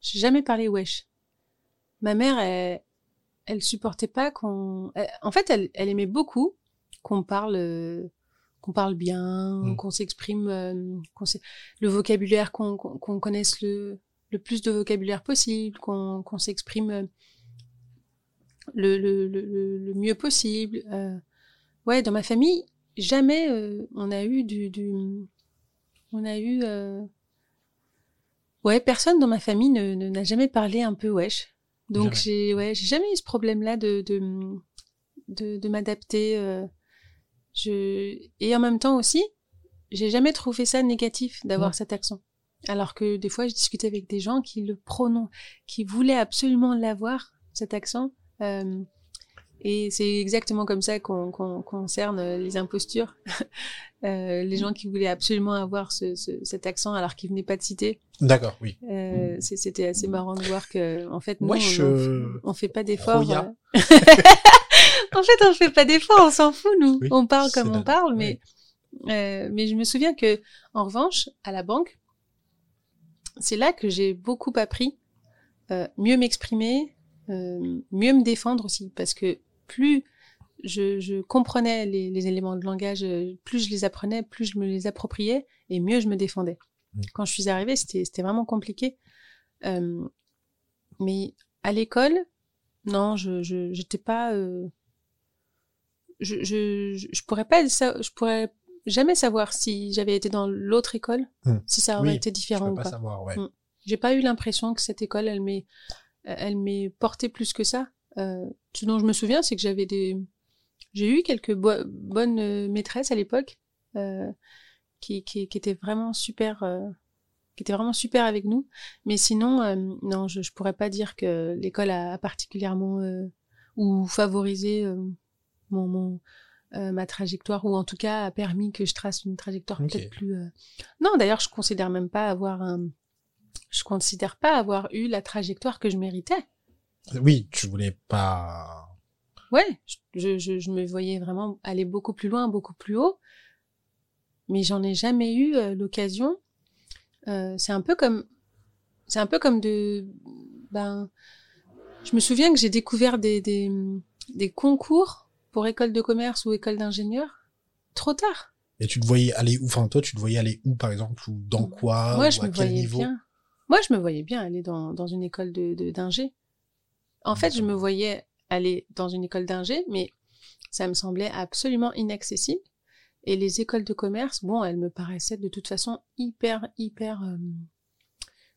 j'ai jamais parlé wesh. Ma mère, elle, elle supportait pas qu'on. En fait, elle, elle aimait beaucoup qu'on parle, euh, qu'on parle bien, Mm. qu'on s'exprime, euh, qu'on le vocabulaire, qu'on qu'on connaisse le le plus de vocabulaire possible, qu'on qu'on s'exprime le, le, le, mieux possible. Euh, ouais, dans ma famille, jamais on a eu du, du on a eu ouais personne dans ma famille ne ne- n'a jamais parlé un peu wesh donc Jamais. j'ai ouais j'ai jamais eu ce problème là de de de, de m'adapter euh, Je et en même temps aussi, j'ai jamais trouvé ça négatif d'avoir Ouais. cet accent. Alors que des fois, je discutais avec des gens qui le prononcent, qui voulaient absolument l'avoir cet accent. Euh, et c'est exactement comme ça qu'on qu'on concerne les impostures. Euh, les gens qui voulaient absolument avoir ce, ce- cet accent alors qu'ils venaient pas de citer. D'accord, oui. Euh, C'était assez marrant de voir que, en fait, nous, Wesh, on, euh, on fait pas d'efforts. Euh. en fait, on fait pas d'efforts, on s'en fout, nous. Oui, on parle comme on parle, mais, euh, mais je me souviens que, en revanche, à la banque, c'est là que j'ai beaucoup appris, euh, mieux m'exprimer, euh, mieux me défendre aussi, parce que plus je, je comprenais les, les éléments de langage, euh, plus je les apprenais, plus je me les appropriais, et mieux je me défendais. Mm. Quand je suis arrivée, c'était vraiment compliqué. Euh, mais à l'école, non, je je j'étais pas. euh, je, je je je pourrais pas je pourrais jamais savoir si j'avais été dans l'autre école, Hmm. si ça aurait Oui, été Je différent peux ou pas pas. savoir, ouais. Mm. J'ai pas eu l'impression que cette école, elle m'est, elle m'est portée plus que ça. Euh, ce dont je me souviens, c'est que j'avais des, j'ai eu quelques bo- bonnes euh, maîtresses à l'époque, euh, qui, qui, qui étaient vraiment super, euh, qui étaient vraiment super avec nous. Mais sinon, euh, non, je, je pourrais pas dire que l'école a, a particulièrement euh, ou favorisé euh, mon, mon euh, ma trajectoire ou en tout cas a permis que je trace une trajectoire peut-être plus. euh, Non, d'ailleurs, je considère même pas avoir un, je considère pas avoir eu la trajectoire que je méritais. Oui, tu voulais pas. Ouais, je, je, je me voyais vraiment aller beaucoup plus loin, beaucoup plus haut, mais j'en ai jamais eu euh, l'occasion. Euh, c'est un peu comme, c'est un peu comme de, ben, je me souviens que j'ai découvert des, des, des concours pour école de commerce ou école d'ingénieur trop tard. Et tu te voyais aller où? Enfin, toi, tu te voyais aller où, par exemple? Ou dans quoi? Moi, Ou je à me quel voyais niveau? bien. Moi, je me voyais bien aller dans, dans une école de de- d'ingé. En fait, je me voyais aller dans une école d'ingé, mais ça me semblait absolument inaccessible. Et les écoles de commerce, bon, elles me paraissaient de toute façon hyper, hyper, euh,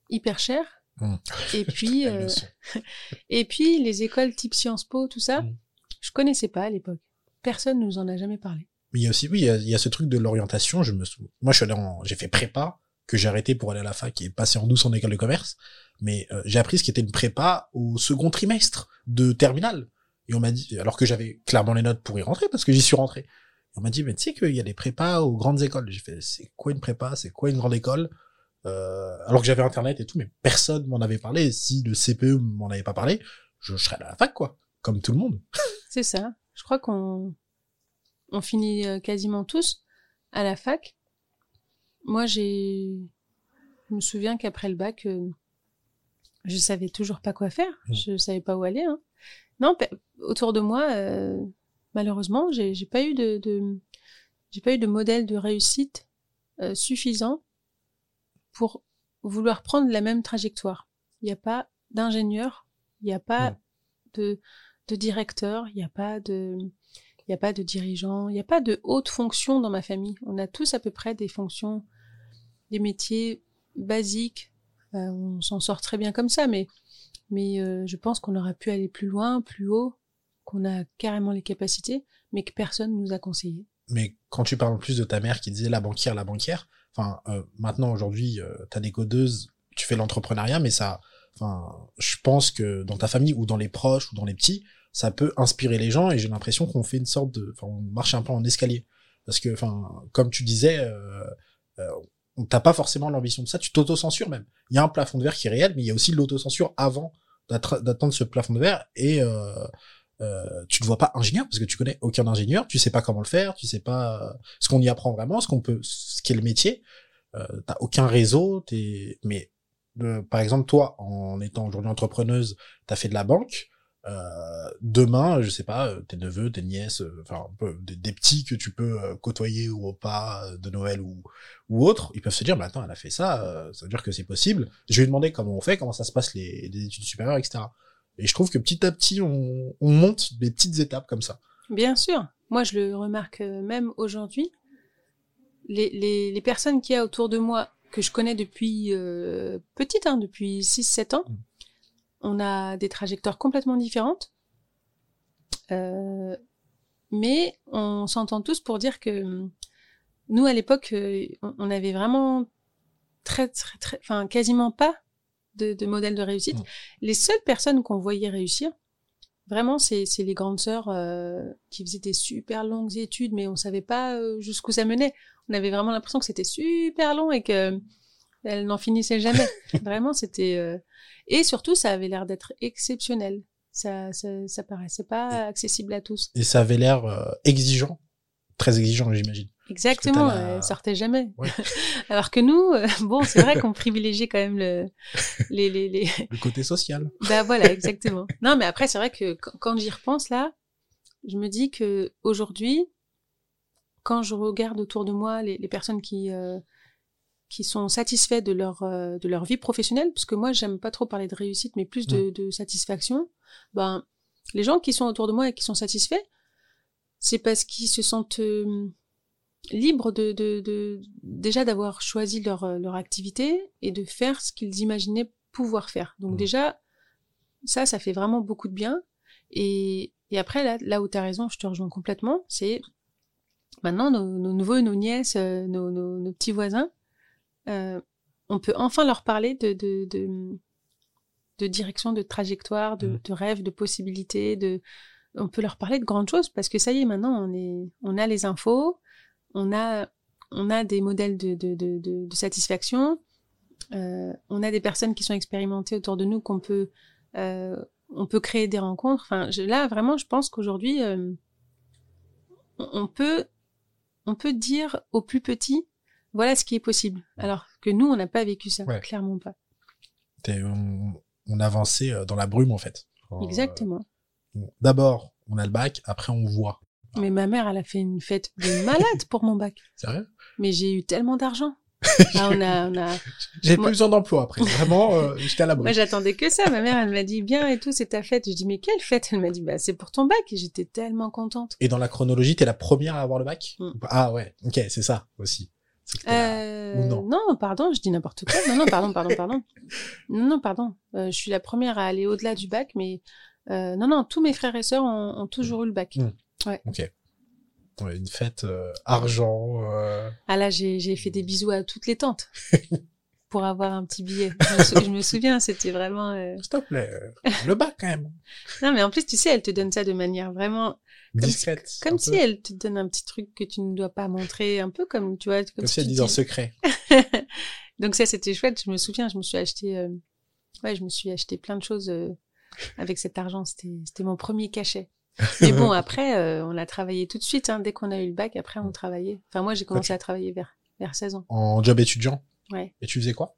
hyper chères. Mm. Et puis, Elles euh, et puis les écoles type Sciences Po, tout ça, Mm. je connaissais pas à l'époque. Personne nous en a jamais parlé. Mais il y a aussi, oui, il y a, il y a ce truc de l'orientation. Je me Moi, je suis allé j'ai fait prépa, que j'ai arrêté pour aller à la fac et passer en douce en école de commerce. Mais euh, j'ai appris ce qui était une prépa au second trimestre de terminale. Et on m'a dit, alors que j'avais clairement les notes pour y rentrer, parce que j'y suis rentré. Et on m'a dit, mais tu sais qu'il y a des prépas aux grandes écoles. J'ai fait, c'est quoi une prépa? C'est quoi une grande école? Euh, Alors que j'avais internet et tout, mais personne m'en avait parlé. Si le CPE m'en avait pas parlé, je, serais à la fac, quoi. Comme tout le monde. C'est ça. Je crois qu'on on finit euh, quasiment tous à la fac. Moi, j'ai, je me souviens qu'après le bac, je savais toujours pas quoi faire. Mm. Je savais pas où aller. Hein. Non, autour de moi, euh, malheureusement, j'ai pas eu de, de j'ai pas eu de modèle de réussite euh, suffisant pour vouloir prendre la même trajectoire. Il n'y a pas d'ingénieur, il n'y a pas de de directeur, il n'y a pas de il n'y a pas de dirigeant, il n'y a pas de haute fonction dans ma famille. On a tous à peu près des fonctions, des métiers basiques. Euh, on s'en sort très bien comme ça, mais, mais euh, je pense qu'on aurait pu aller plus loin, plus haut, qu'on a carrément les capacités, mais que personne nous a conseillé. mais quand tu parles plus de ta mère qui disait la banquière, la banquière, enfin euh, maintenant aujourd'hui euh, t'as des codeuses, tu fais l'entrepreneuriat, mais ça, enfin je pense que dans ta famille ou dans les proches ou dans les petits, ça peut inspirer les gens et j'ai l'impression qu'on fait une sorte de, enfin on marche un peu en escalier parce que enfin comme tu disais, euh, euh, on t'a pas forcément l'ambition de ça, tu t'auto-censures même. Il y a un plafond de verre qui est réel, mais il y a aussi l'autocensure avant d'atteindre ce plafond de verre et euh, euh, tu te vois pas ingénieur parce que tu connais aucun ingénieur, tu sais pas comment le faire, tu sais pas euh, ce qu'on y apprend vraiment, ce qu'on peut, ce qu'est le métier. Euh, T'as aucun réseau, t'es, mais euh, par exemple toi, en étant aujourd'hui entrepreneuse, t'as fait de la banque. Euh, demain, je sais pas, euh, tes neveux, tes nièces, euh, enfin des, des petits que tu peux côtoyer au repas euh, de Noël ou ou autre, ils peuvent se dire, bah attends, elle a fait ça, ça veut dire que c'est possible. Je vais lui demander comment on fait, comment ça se passe les, les études supérieures, etc. Et je trouve que petit à petit, on, on monte des petites étapes comme ça. Bien sûr. Moi, je le remarque même aujourd'hui. Les, les, les personnes qu'il y a autour de moi, que je connais depuis euh, petite, hein, depuis 6-7 ans, Mm. On a des trajectoires complètement différentes. Euh, mais on s'entend tous pour dire que nous, à l'époque, euh, on avait vraiment très, très, très, enfin, quasiment pas de, de modèle de réussite. Mm. Les seules personnes qu'on voyait réussir, vraiment, c'est les grandes sœurs euh, qui faisaient des super longues études, mais on savait pas jusqu'où ça menait. On avait vraiment l'impression que c'était super long et que elles n'en finissaient jamais. vraiment, c'était euh, et surtout, ça avait l'air d'être exceptionnel. Ça, ça, ça paraissait pas accessible à tous. Et ça avait l'air euh, exigeant, très exigeant, j'imagine. Exactement, la- elles sortaient jamais. Ouais. Alors que nous, euh, bon, c'est vrai qu'on privilégiait quand même le, les, les, les, Le côté social. Bah voilà, exactement. non, mais après, c'est vrai que quand, quand j'y repense là, je me dis que aujourd'hui, quand je regarde autour de moi les, les personnes qui euh, qui sont satisfaits de leur euh, de leur vie professionnelle, parce que moi, j'aime pas trop parler de réussite, mais plus de, de satisfaction. Ben, les gens qui sont autour de moi et qui sont satisfaits, c'est parce qu'ils se sentent euh, libres de, de, de déjà d'avoir choisi leur euh, leur activité et de faire ce qu'ils imaginaient pouvoir faire. Donc déjà, ça, ça fait vraiment beaucoup de bien. Et, et après, là, là où tu as raison, je te rejoins complètement, c'est maintenant nos, nos neveux, nos nièces, nos, nos, nos petits voisins, euh, on peut enfin leur parler de, de, de, de direction, de trajectoire, de, Mhm. de rêve, de possibilités, de, on peut leur parler de grandes choses parce que ça y est, maintenant, on, est, on a les infos, on a, on a des modèles de, de, de, satisfaction, euh, on a des personnes qui sont expérimentées autour de nous qu'on peut, euh, on peut créer des rencontres. Enfin, je, là, vraiment, je pense qu'aujourd'hui, euh, on peut, on peut dire aux plus petits, voilà ce qui est possible. Alors que nous, on n'a pas vécu ça, Ouais. clairement pas. On, on avançait euh, dans la brume, en fait. Exactement. euh, D'abord, on a le bac, après on voit. Mais ma mère, elle a fait une fête de malade pour mon bac. Sérieux? Mais j'ai eu tellement d'argent. Ah, on a, on a. J'ai Moi- plus besoin d'emploi après. Vraiment, euh, j'étais à la Moi, j'attendais que ça. Ma mère, elle m'a dit, bien et tout, c'est ta fête. Je dis, mais quelle fête? Elle m'a dit, bah, c'est pour ton bac. Et j'étais tellement contente. Et dans la chronologie, t'es la première à avoir le bac? Mm. Ah ouais, ok, c'est ça aussi. La- Euh, Ou non pardon, je dis n'importe quoi. Non, non, pardon, pardon, pardon. Non, non, pardon. Euh, je suis la première à aller au-delà du bac, mais euh, non, non, tous mes frères et sœurs ont, ont toujours eu le bac. Mm. Ok. Ouais, une fête argent. Ah là, j'ai fait des bisous à toutes les tantes pour avoir un petit billet. Je me, sou- je me souviens, c'était vraiment. S'il te plaît, le bac quand même. Non, mais en plus, tu sais, elle te donne ça de manière vraiment Discrète. comme si peu. elle te donne un petit truc que tu ne dois pas montrer, un peu comme tu vois. Comme, Comme si elle disait en secret. Donc ça, c'était chouette. Je me souviens, je me suis acheté, euh, ouais, je me suis acheté plein de choses euh, avec cet argent. C'était, c'était mon premier cachet. Mais bon, après, euh, on a travaillé tout de suite. Hein, dès qu'on a eu le bac, après, on travaillait. Enfin, moi, j'ai commencé à travailler vers vers 16 ans. En job étudiant. Ouais. Et tu faisais quoi?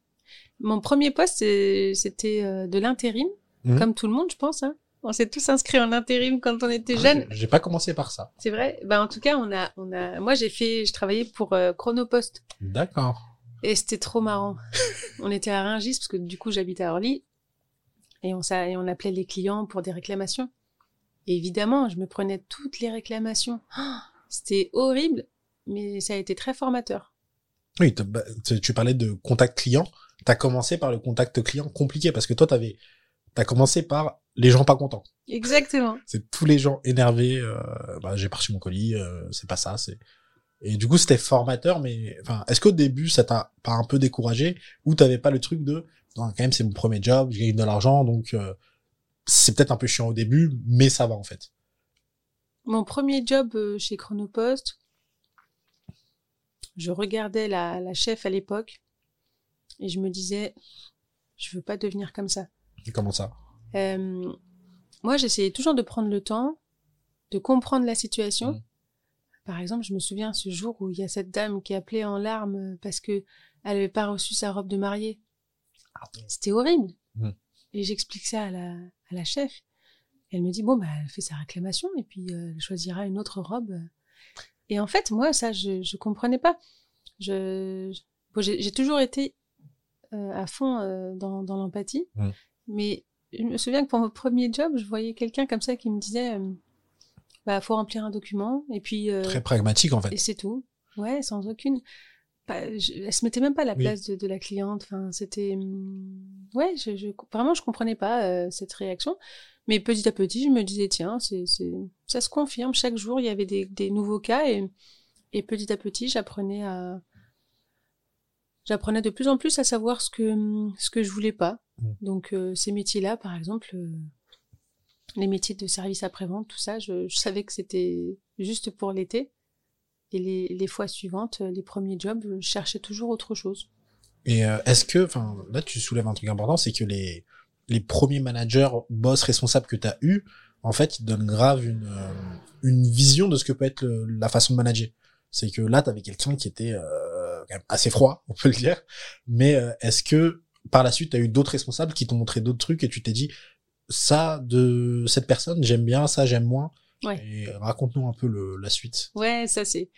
Mon premier poste, c'était de l'intérim, Mhm. comme tout le monde, je pense. Hein. On s'est tous inscrits en intérim quand on était jeunes. J'ai j'ai pas commencé par ça. C'est vrai? Bah, en tout cas, on a, on a. Moi, j'ai fait, je travaillais pour euh, Chronopost. D'accord. Et c'était trop marrant. on était à Rungis, parce que du coup, j'habite à Orly. Et on, et on appelait les clients pour des réclamations. Et évidemment, je me prenais toutes les réclamations. Ah, c'était horrible, mais ça a été très formateur. Oui, bah, tu tu parlais de contact client. T'as commencé par le contact client compliqué parce que toi, t'avais, t'as commencé par les gens pas contents. Exactement. C'est tous les gens énervés. Euh, bah, j'ai pas reçu mon colis, euh, c'est pas ça. C'est et du coup c'était formateur. Mais enfin, est-ce qu'au début ça t'a pas un peu découragé ou t'avais pas le truc de non, quand même c'est mon premier job, je gagne de l'argent donc euh, c'est peut-être un peu chiant au début, mais ça va en fait. Mon premier job chez Chronopost, je regardais la, la chef à l'époque et je me disais, je veux pas devenir comme ça. Et comment ça? Euh, moi, j'essayais toujours de prendre le temps, de comprendre la situation. Mm. Par exemple, je me souviens ce jour où il y a cette dame qui appelait en larmes parce que elle avait pas reçu sa robe de mariée. C'était horrible. Mm. Et j'explique ça à la, à la chef. Elle me dit bon bah elle fait sa réclamation et puis euh, elle choisira une autre robe. Et en fait, moi ça je je comprenais pas. Je je- bon, j'ai toujours été euh, à fond euh, dans dans l'empathie, Mm. Mais je me souviens que pour mon premier job, je voyais quelqu'un comme ça qui me disait euh, bah faut remplir un document et puis euh, Très pragmatique en fait. et c'est tout. Ouais, sans aucune. je- elle se mettait même pas à la Oui. place de, de la cliente. Enfin, c'était, hum, ouais, je, je, vraiment, je comprenais pas euh, cette réaction. Mais petit à petit, je me disais, tiens, c'est, c'est, ça se confirme. Chaque jour, il y avait des, des nouveaux cas et, et petit à petit, j'apprenais à, j'apprenais de plus en plus à savoir ce que, ce que je voulais pas. Donc, euh, ces métiers-là, par exemple, euh, les métiers de service après-vente, tout ça, je, savais que c'était juste pour l'été. Et les, les fois suivantes, euh, les premiers jobs, je cherchais toujours autre chose. Et est-ce que, enfin, là, tu soulèves un truc important, c'est que les, les premiers managers, boss, responsables que tu as eu, en fait, ils donnent grave une, une vision de ce que peut être la façon de manager. C'est que là, tu avais quelqu'un qui était quand même assez froid, on peut le dire. Mais est-ce que, par la suite, tu as eu d'autres responsables qui t'ont montré d'autres trucs et tu t'es dit, ça, de cette personne, j'aime bien, ça, j'aime moins. Ouais. Et raconte-nous un peu le, la suite. Ouais, ça c'est.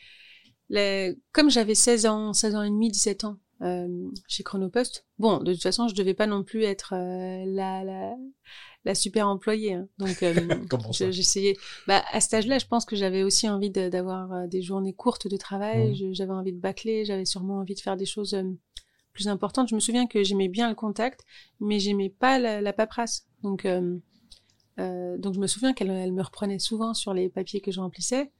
le- Comme j'avais 16 ans, 16 ans et demi, 17 ans euh, chez Chronopost, bon, de toute façon, je devais pas non plus être euh, la, la, la super employée. hein. Donc, euh, je- j'essayais. Bah, à cet âge-là, je pense que j'avais aussi envie d'avoir euh, des journées courtes de travail. Je- J'avais envie de bâcler. J'avais sûrement envie de faire des choses euh, plus importantes. Je me souviens que j'aimais bien le contact, mais j'aimais pas la, la paperasse. Donc, euh, euh, donc je me souviens qu'elle elle me reprenait souvent sur les papiers que je remplissais.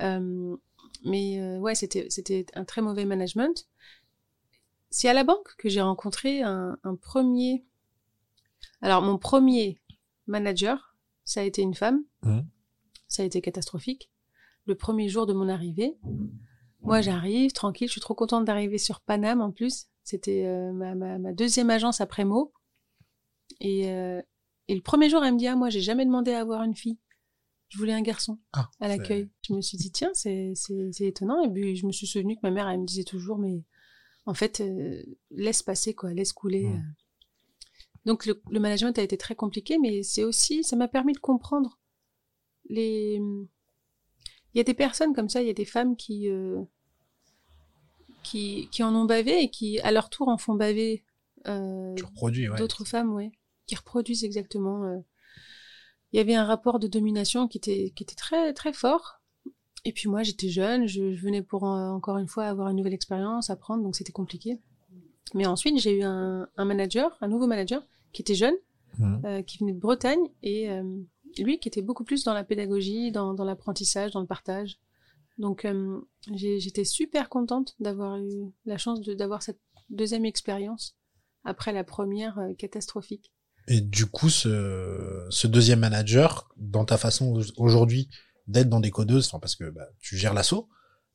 Euh, mais ouais, c'était c'était un très mauvais management. C'est à la banque que j'ai rencontré un, un premier. Alors mon premier manager, ça a été une femme. Mhm. Ça a été catastrophique. Le premier jour de mon arrivée, moi j'arrive tranquille, je suis trop contente d'arriver sur Paname en plus. C'était euh, ma, ma, ma deuxième agence après Mo. Et, euh, et le premier jour, elle me dit ah moi j'ai jamais demandé à avoir une fille. Je voulais un garçon Ah, à l'accueil. Je me suis dit, tiens, c'est, étonnant. Et puis, je me suis souvenu que ma mère, elle me disait toujours, mais en fait, euh, laisse passer, quoi, laisse couler. Mm. euh. Donc, le, le management a été très compliqué, mais c'est aussi, ça m'a permis de comprendre les. Il y a des personnes comme ça, il y a des femmes qui, qui, qui en ont bavé et qui, à leur tour, en font baver euh, ouais. d'autres femmes, ouais, qui reproduisent exactement. euh. Il y avait un rapport de domination qui était, qui était très, très fort. Et puis moi, j'étais jeune, je, je venais pour euh, encore une fois avoir une nouvelle expérience, apprendre, donc c'était compliqué. Mais ensuite, j'ai eu un, un manager, un nouveau manager, qui était jeune, euh, qui venait de Bretagne, et lui qui était beaucoup plus dans la pédagogie, dans, dans l'apprentissage, dans le partage. Donc euh, j'étais super contente d'avoir eu la chance de- d'avoir cette deuxième expérience après la première euh, catastrophique. Et du coup, ce, ce deuxième manager, dans ta façon au- aujourd'hui d'être dans des codeuses, parce que bah, tu gères l'assaut,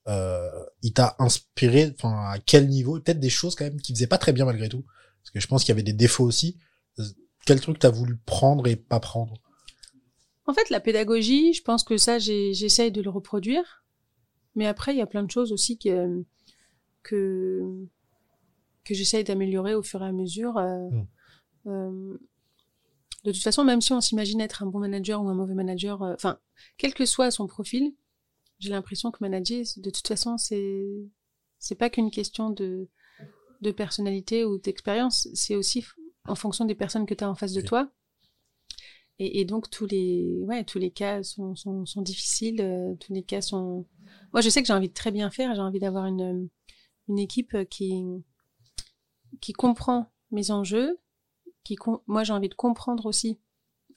euh, il t'a inspiré, à quel niveau, peut-être des choses quand même qui faisaient pas très bien malgré tout, parce que je pense qu'il y avait des défauts aussi. Quel truc t'as voulu prendre et pas prendre? En fait, la pédagogie, je pense que ça, j'essaye de le reproduire. Mais après, il y a plein de choses aussi que, que, que j'essaye d'améliorer au fur et à mesure. euh, Mm. euh, de toute façon, même si on s'imagine être un bon manager ou un mauvais manager, euh, enfin, quel que soit son profil, j'ai l'impression que manager, de toute façon, c'est c'est pas qu'une question de de personnalité ou d'expérience, c'est aussi en fonction des personnes que tu as en face de Oui. toi. Et, donc tous les ouais tous les cas sont sont, difficiles, euh, tous les cas sont. Moi, je sais que j'ai envie de très bien faire, j'ai envie d'avoir une une équipe qui qui comprend mes enjeux, qui moi j'ai envie de comprendre aussi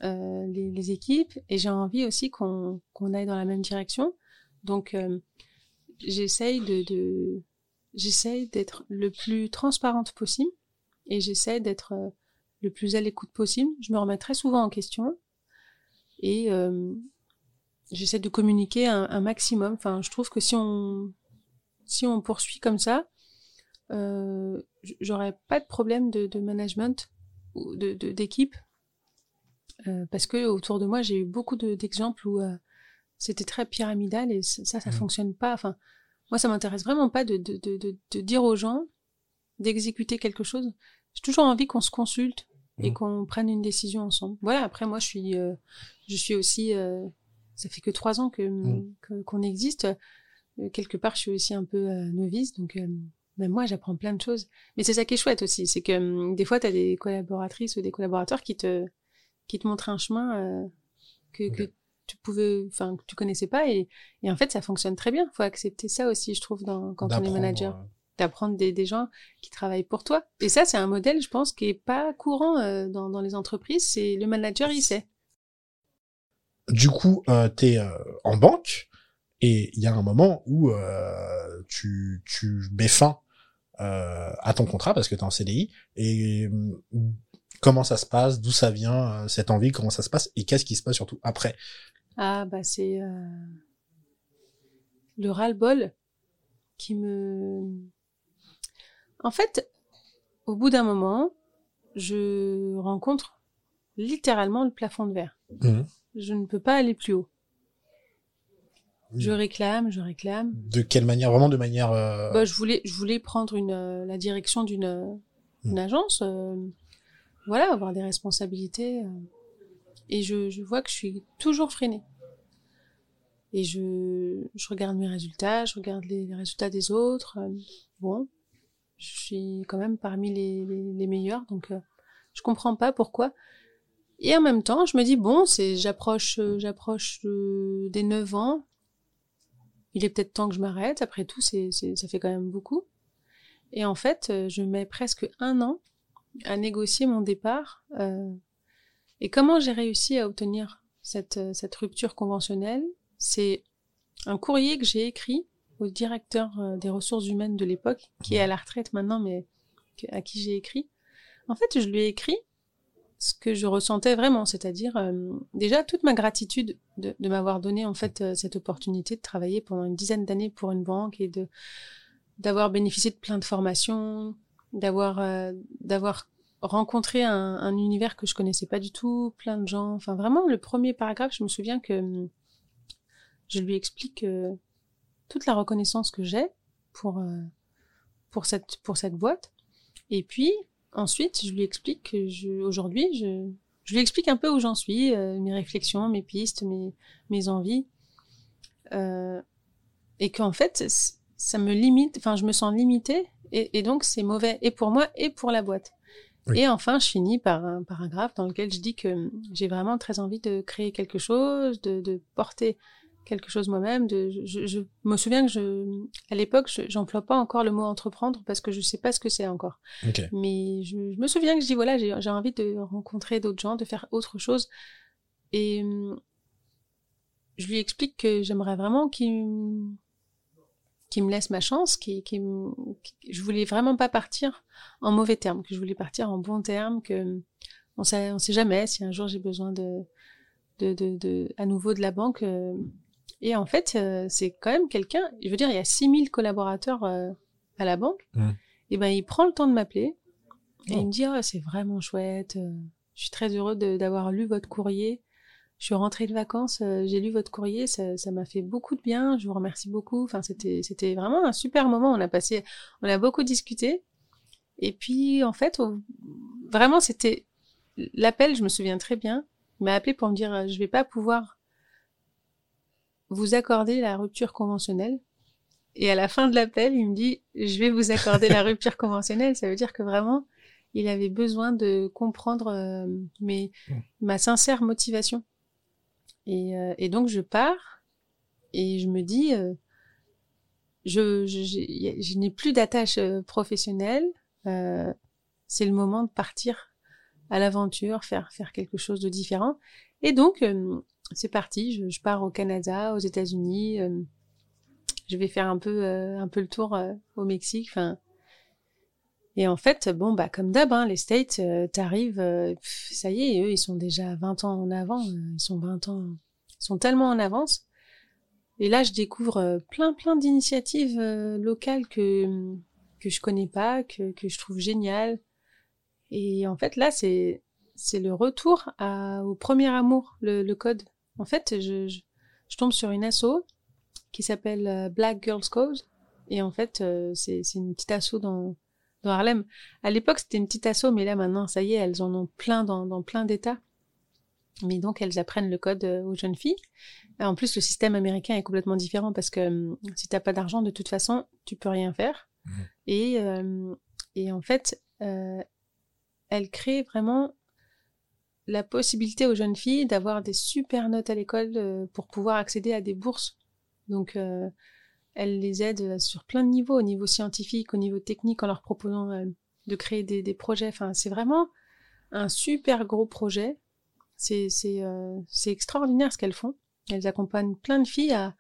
euh, les, équipes et j'ai envie aussi qu'on qu'on aille dans la même direction. Donc euh, j'essaye de, de j'essaye d'être le plus transparente possible et j'essaie d'être euh, le plus à l'écoute possible. Je me remets très souvent en question et euh, j'essaie de communiquer un, un maximum. Enfin, je trouve que si on si on poursuit comme ça, euh, j'aurais pas de problème de, de management ou de d'équipe Euh, parce que autour de moi j'ai eu beaucoup de- d'exemples où c'était très pyramidal et ça ça Mhm. fonctionne pas. Enfin, moi ça m'intéresse vraiment pas de, de, de dire aux gens d'exécuter quelque chose. J'ai toujours envie qu'on se consulte et Mhm. qu'on prenne une décision ensemble. Voilà. Après moi je suis euh, je suis aussi euh, ça fait que trois ans que Mhm. que- qu'on existe. Euh, quelque part je suis aussi un peu euh, novice donc euh, même moi j'apprends plein de choses. Mais c'est ça qui est chouette aussi, c'est que des fois tu as des collaboratrices ou des collaborateurs qui te qui te montrent un chemin euh, que, que tu pouvais, enfin que tu connaissais pas et, et en fait ça fonctionne très bien. Faut accepter ça aussi, je trouve, dans, quand on est manager. Euh, d'apprendre des, des gens qui travaillent pour toi. Et ça, c'est un modèle, je pense, qui est pas courant euh, dans, dans les entreprises. C'est le manager, il sait. Du coup, euh, tu es en banque et il y a un moment où euh, tu, tu mets fin euh, à ton contrat parce que tu es en CDI. Et euh, comment ça se passe? D'où ça vient euh, cette envie? Comment ça se passe? Et qu'est-ce qui se passe surtout après? Ah, bah, c'est euh, le ras-le-bol qui me. En fait, au bout d'un moment, je rencontre littéralement le plafond de verre. Mhm. Je ne peux pas aller plus haut. Je réclame, je réclame. De quelle manière Vraiment de manière... euh, Bah, je voulais, je voulais prendre une, euh, la direction d'une euh, une Mm. agence, voilà, avoir des responsabilités. et je, je vois que je suis toujours freinée. Et je, je regarde mes résultats, je regarde les, les résultats des autres. bon, je suis quand même parmi les, meilleurs, donc euh, je comprends pas pourquoi. Et en même temps, je me dis bon, c'est j'approche, euh, j'approche euh, des 9 ans. Il est peut-être temps que je m'arrête. Après tout, c'est, ça fait quand même beaucoup. Et en fait, euh, je mets presque un an à négocier mon départ. et comment j'ai réussi à obtenir cette rupture conventionnelle? C'est un courrier que j'ai écrit au directeur euh, des ressources humaines de l'époque, qui est à la retraite maintenant, mais à qui j'ai écrit. En fait, je lui ai écrit ce que je ressentais vraiment, c'est-à-dire euh, déjà toute ma gratitude de, de m'avoir donné en fait euh, cette opportunité de travailler pendant une dizaine d'années pour une banque et de d'avoir bénéficié de plein de formations, d'avoir euh, d'avoir rencontré un, un univers que je connaissais pas du tout, plein de gens. Enfin vraiment le premier paragraphe, je me souviens que hum, je lui explique toute la reconnaissance que j'ai pour euh, pour cette pour cette boîte. Et puis ensuite, je lui explique que je aujourd'hui je je lui explique un peu où j'en suis, euh, mes réflexions, mes pistes, mes mes envies. Euh, et qu'en fait, ça me limite, enfin, je me sens limitée, et, et donc c'est mauvais, et pour moi, et pour la boîte. Oui. Et enfin, je finis par un paragraphe dans lequel je dis que j'ai vraiment très envie de créer quelque chose, de, de porter quelque chose moi-même. De, je, je me souviens que je, à l'époque, je- j'emploie pas encore le mot entreprendre parce que je sais pas ce que c'est encore. Mais je, je me souviens que je dis voilà, j'ai j'ai envie de rencontrer d'autres gens, de faire autre chose. Et hum, je lui explique que j'aimerais vraiment qu'il me laisse ma chance, me- qu'il- je voulais vraiment pas partir en mauvais termes, que je voulais partir en bons termes, que on sait, on sait jamais si un jour j'ai besoin de, de, de, de, à nouveau de la banque. euh, et en fait, euh, c'est quand même quelqu'un, je veux dire, il y a 6000 collaborateurs euh, à la banque. Et ben, il prend le temps de m'appeler et Oh. il me dit, oh, c'est vraiment chouette. euh, je suis très heureux d'avoir lu votre courrier. Je suis rentrée de vacances, euh, j'ai lu votre courrier, ça ça m'a fait beaucoup de bien. Je vous remercie beaucoup. Enfin, c'était c'était vraiment un super moment. On a passé, on a beaucoup discuté. Et puis, en fait, vraiment, c'était l'appel. Je me souviens très bien. Il m'a appelé pour me dire, euh, je vais pas pouvoir vous accorder la rupture conventionnelle. Et à la fin de l'appel, il me dit, je vais vous accorder la rupture conventionnelle. Ça veut dire que vraiment, il avait besoin de comprendre euh, mes, ma sincère motivation. Et, euh, et donc, je pars et je me dis, euh, je, je, je n'ai plus d'attache euh, professionnelle. Euh, c'est le moment de partir à l'aventure, faire, faire quelque chose de différent. Et donc, euh, c'est parti. Je, je pars au Canada, aux États-Unis. euh, je vais faire un peu, euh, un peu le tour euh, au Mexique. Enfin, et en fait, bon, bah, comme d'hab, hein, les States, euh, t'arrives, euh, pff, ça y est, eux, ils sont déjà 20 ans en avant. euh, ils sont 20 ans, ils sont tellement en avance. Et là, je découvre plein, plein d'initiatives locales que, que je connais pas, que, que je trouve géniales. Et en fait, là, c'est, c'est le retour à, au premier amour, le, le code. En fait, je, je, je tombe sur une asso qui s'appelle euh, Black Girls Code. Et en fait, euh, c'est, une petite asso dans, dans Harlem. À l'époque, c'était une petite asso, mais là, maintenant, ça y est, elles en ont plein dans, dans plein d'États. Mais donc, elles apprennent le code euh, aux jeunes filles. En plus, le système américain est complètement différent parce que hum, si t'as pas d'argent, de toute façon, tu peux rien faire. Mhm. Et, euh, et en fait, euh, elle crée vraiment la possibilité aux jeunes filles d'avoir des super notes à l'école euh, pour pouvoir accéder à des bourses. Donc, euh, elle les aide euh, sur plein de niveaux, au niveau scientifique, au niveau technique, en leur proposant euh, de créer des, des projets. Enfin, c'est vraiment un super gros projet. C'est euh, extraordinaire ce qu'elles font. Elles accompagnent plein de filles à,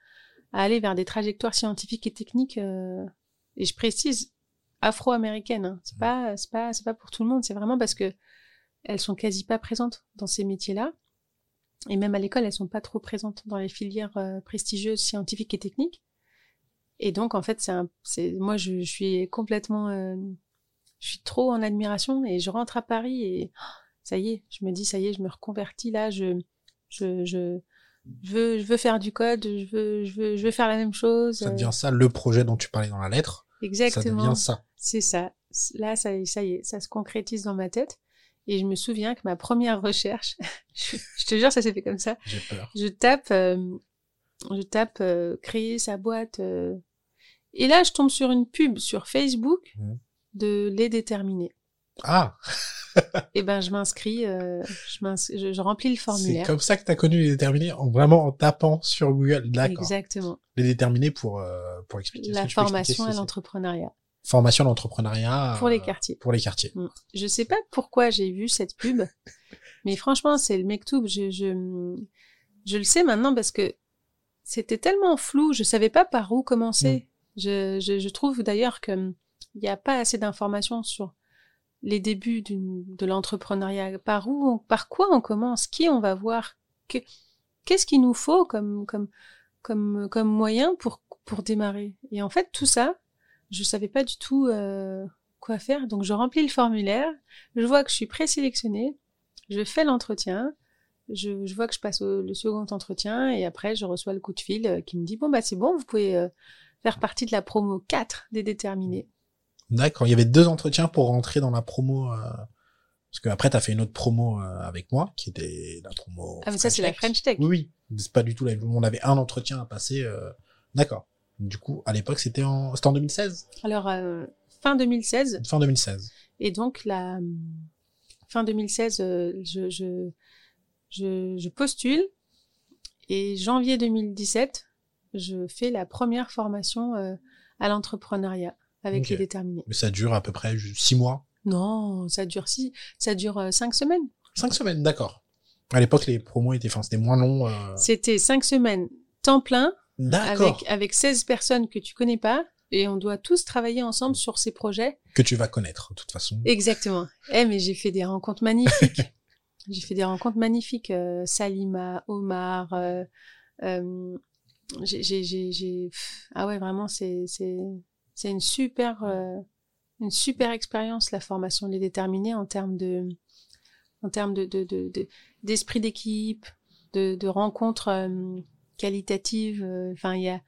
à aller vers des trajectoires scientifiques et techniques. et je précise afro-américaines. Hein. C'est pas c'est pas c'est pas pour tout le monde. C'est vraiment parce que elles sont quasi pas présentes dans ces métiers-là. Et même à l'école, elles sont pas trop présentes dans les filières euh, prestigieuses scientifiques et techniques. Et donc, en fait, c'est moi, je, je suis complètement, euh, je suis trop en admiration et je rentre à Paris et oh, ça y est, je me dis, ça y est, je me reconvertis là, je, je, je, je veux, je veux faire du code, je veux, je veux, je veux faire la même chose. Ça devient ça le projet dont tu parlais dans la lettre. Ça Exactement. devient ça. C'est ça. Là, ça, ça y est, ça se concrétise dans ma tête. Et je me souviens que ma première recherche, je, je te jure, ça s'est fait comme ça. J'ai peur. Je tape, euh, je tape euh, créer sa boîte. euh, et là, je tombe sur une pub sur Facebook Mhm. de les déterminés. Ah, Et ben, je m'inscris, je, m'ins- je, je remplis le c'est formulaire. comme ça que tu as connu les déterminés, en vraiment en tapant sur Google. D'accord. Exactement. Les déterminés pour, pour expliquer. La que peux expliquer formation ce à que c'est l'entrepreneuriat Formation à l'entrepreneuriat. pour les euh, quartiers. Pour les quartiers. Mm. Je sais pas pourquoi j'ai vu cette pub, mais franchement, c'est le Mektoub. Je, je, je le sais maintenant parce que c'était tellement flou, je savais pas par où commencer. Je, je, je trouve d'ailleurs que il n'y a pas assez d'informations sur les débuts de l'entrepreneuriat. Par où, on- par quoi on commence, qui on va voir, que- qu'est-ce qu'il nous faut comme, comme, comme, comme moyen pour, pour démarrer? Et en fait, tout ça, je savais pas du tout euh, quoi faire. Donc, je remplis le formulaire, je vois que je suis présélectionnée, je fais l'entretien, je, je vois que je passe au le second entretien et après, je reçois le coup de fil euh, qui me dit, bon, bah, c'est bon, vous pouvez euh, faire partie de la promo 4 des déterminés. D'accord. Il y avait deux entretiens pour rentrer dans la promo. euh, Parce que après, t'as fait une autre promo euh, avec moi, qui était la promo. Ah, mais ça, c'est la French Tech. Oui, oui. C'est pas du tout la On avait un entretien à passer. euh, D'accord. Du coup, à l'époque, c'était en, c'était en 2016? Alors, euh, fin 2016, Fin 2016. Et donc, la hum, fin 2016, euh, je, je, je, je postule. Et janvier 2017, je fais la première formation euh, à l'entrepreneuriat avec les déterminés. Mais ça dure à peu près six mois? Non, ça dure six, ça dure euh, cinq semaines. Cinq semaines, d'accord. À l'époque, les promos étaient, enfin, c'était moins long. euh, C'était cinq semaines temps plein D'accord. avec, avec 16 personnes que tu connais pas et on doit tous travailler ensemble sur ces projets. Que tu vas connaître, de toute façon. Exactement. Eh, mais j'ai fait des rencontres magnifiques. j'ai fait des rencontres magnifiques. euh, Salima, Omar. euh, euh, j'ai, ah ouais, vraiment, c'est, c'est, c'est une super, euh, une super expérience la formation les déterminés en termes de, en termes de, de, de, de- d'esprit d'équipe, de, de rencontres qualitatives. euh, Enfin, il y a,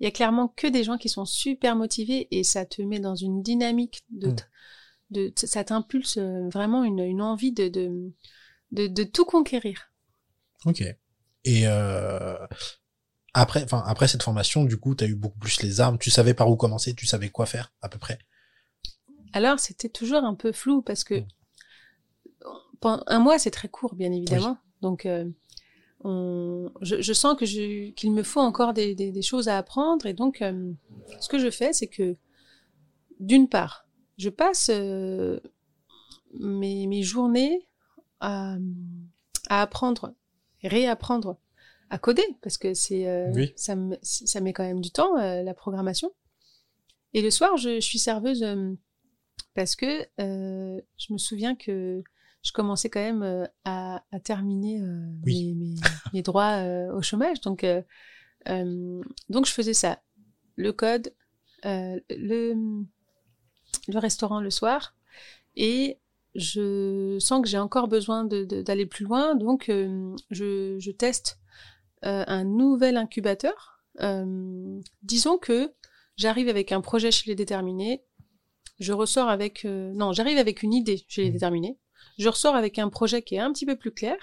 il y a clairement que des gens qui sont super motivés et ça te met dans une dynamique de, Mm. de ça t'impulse euh, vraiment une, une envie de, de, de, de tout conquérir. Ok. Et euh, après, enfin après cette formation, du coup, t'as eu beaucoup plus les armes. Tu savais par où commencer, tu savais quoi faire à peu près? Alors, c'était toujours un peu flou parce que Mm. un mois, c'est très court, bien évidemment. Donc, euh, on, je, je sens que je, qu'il me faut encore des, des, des choses à apprendre. Et donc, euh, ce que je fais, c'est que, d'une part, je passe euh, mes, mes journées à, à apprendre, réapprendre à coder, parce que c'est, euh, Oui. ça, me, ça met quand même du temps, la programmation. Et le soir, je, je suis serveuse parce que je me souviens que je commençais quand même euh, à, à terminer euh, Oui. mes, mes, mes droits euh, au chômage. Donc, donc, je faisais ça. Le code, le, le restaurant le soir. Et je sens que j'ai encore besoin d'aller plus loin. Donc, euh, je, je teste euh, un nouvel incubateur. Euh, disons que j'arrive avec un projet chez les déterminés. Je ressors avec... non, j'arrive avec une idée chez les Mhm. déterminés. Je ressors avec un projet qui est un petit peu plus clair,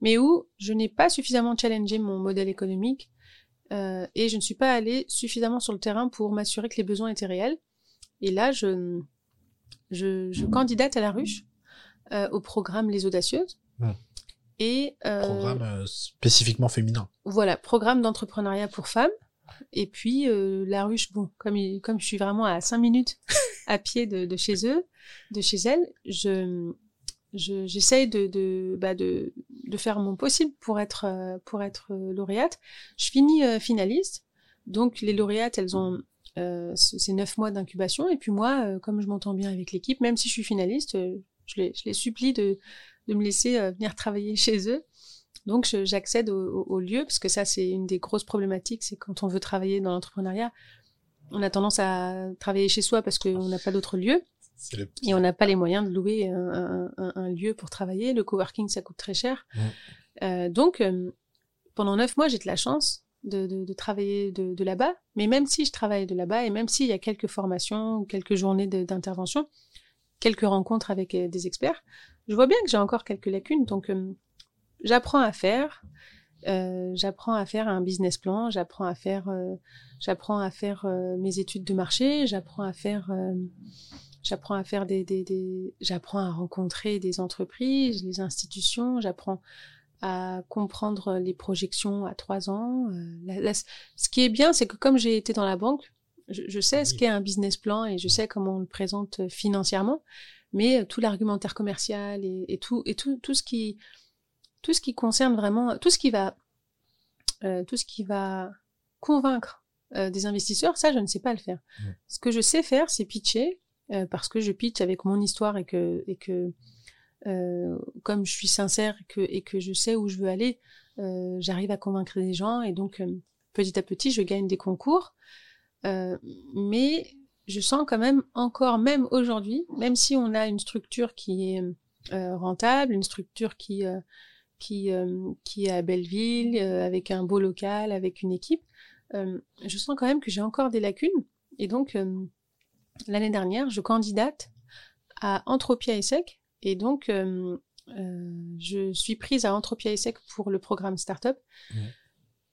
mais où je n'ai pas suffisamment challengé mon modèle économique euh, et je ne suis pas allée suffisamment sur le terrain pour m'assurer que les besoins étaient réels. Et là, je, je, je candidate à la ruche euh, au programme Les Audacieuses. Mhm. Et euh, Programme spécifiquement féminin. voilà, programme d'entrepreneuriat pour femmes. Et puis la ruche, bon, comme, il- comme je suis vraiment à cinq minutes à pied de, de chez eux, de chez elles, je je- j'essaye de de, bah, de de faire mon possible pour être euh, pour être euh, lauréate. Je finis euh, finaliste, donc les lauréates, elles ont euh, c- c'est neuf mois d'incubation. Et puis moi, comme je m'entends bien avec l'équipe, même si je suis finaliste, je les je les supplie de de me laisser venir travailler chez eux. Donc j'accède au, au- au lieu parce que ça c'est une des grosses problématiques, c'est quand on veut travailler dans l'entrepreneuriat, on a tendance à travailler chez soi parce qu'on n'a pas d'autre lieu le et on n'a pas les moyens de louer un, un- un- un lieu pour travailler. Le coworking ça coûte très cher. Euh, donc euh, pendant neuf mois j'ai de la chance de, de- de travailler de, de là-bas, mais même si je travaille de là-bas et même s'il y a quelques formations ou quelques journées d'intervention, quelques rencontres avec euh, des experts, je vois bien que j'ai encore quelques lacunes. Donc j'apprends à faire. J'apprends à faire un business plan, j'apprends à faire, j'apprends à faire mes études de marché, j'apprends à faire, j'apprends à faire des, des, des j'apprends à rencontrer des entreprises, les institutions, j'apprends à comprendre les projections à trois ans. Euh, la- la- ce qui est bien, c'est que comme j'ai été dans la banque, je, je sais ce qu'est un business plan et je sais comment on le présente financièrement, mais euh, tout l'argumentaire commercial et, et tout et tout tout ce qui tout ce qui concerne vraiment tout ce qui va euh, tout ce qui va convaincre euh, des investisseurs, ça je ne sais pas le faire. Ce que je sais faire, c'est pitcher euh, parce que je pitch avec mon histoire et que et que euh, comme je suis sincère et que et que je sais où je veux aller, euh, j'arrive à convaincre des gens et donc euh, petit à petit je gagne des concours. Euh, mais je sens quand même encore, même aujourd'hui, même si on a une structure qui est rentable, une structure qui qui qui est à Belleville, avec un beau local, avec une équipe, je sens quand même que j'ai encore des lacunes. Et donc l'année dernière, je candidate à Entropia ESSEC et donc euh, euh, je suis prise à Entropia ESSEC pour le programme Startup.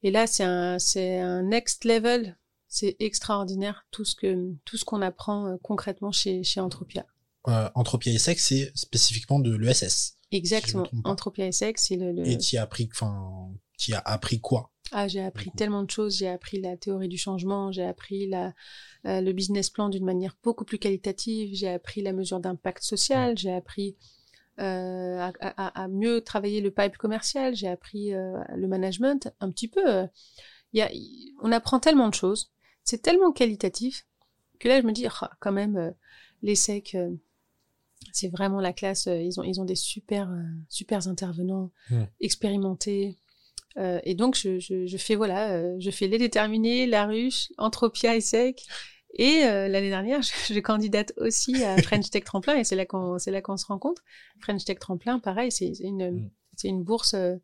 Et là, c'est un next level c'est extraordinaire tout ce que tout ce qu'on apprend euh, concrètement chez chez Entropia. Euh, Entropia ESSEC, c'est spécifiquement de l'ESS. Exactement. Entropia ESSEC, c'est le, le- Et tu as appris, enfin, tu as appris quoi? Ah j'ai appris tellement de choses. J'ai appris la théorie du changement. J'ai appris la euh, le business plan d'une manière beaucoup plus qualitative. J'ai appris la mesure d'impact social. J'ai appris euh, à, à- à mieux travailler le pipe commercial. J'ai appris euh, le management un petit peu. Il y a, on apprend tellement de choses. C'est tellement qualitatif que là je me dis ah, quand même les secs. c'est vraiment la classe. Ils ont, ils ont des super, super intervenants, expérimentés. Euh, et donc, je, je, je fais, voilà, euh, je fais les déterminés, la ruche, Entropia et sec. Et euh, l'année dernière, je, je candidate aussi à French Tech Tremplin, et c'est là qu'on, c'est là qu'on se rencontre. French Tech Tremplin, pareil, c'est une, Mm. c'est une bourse euh,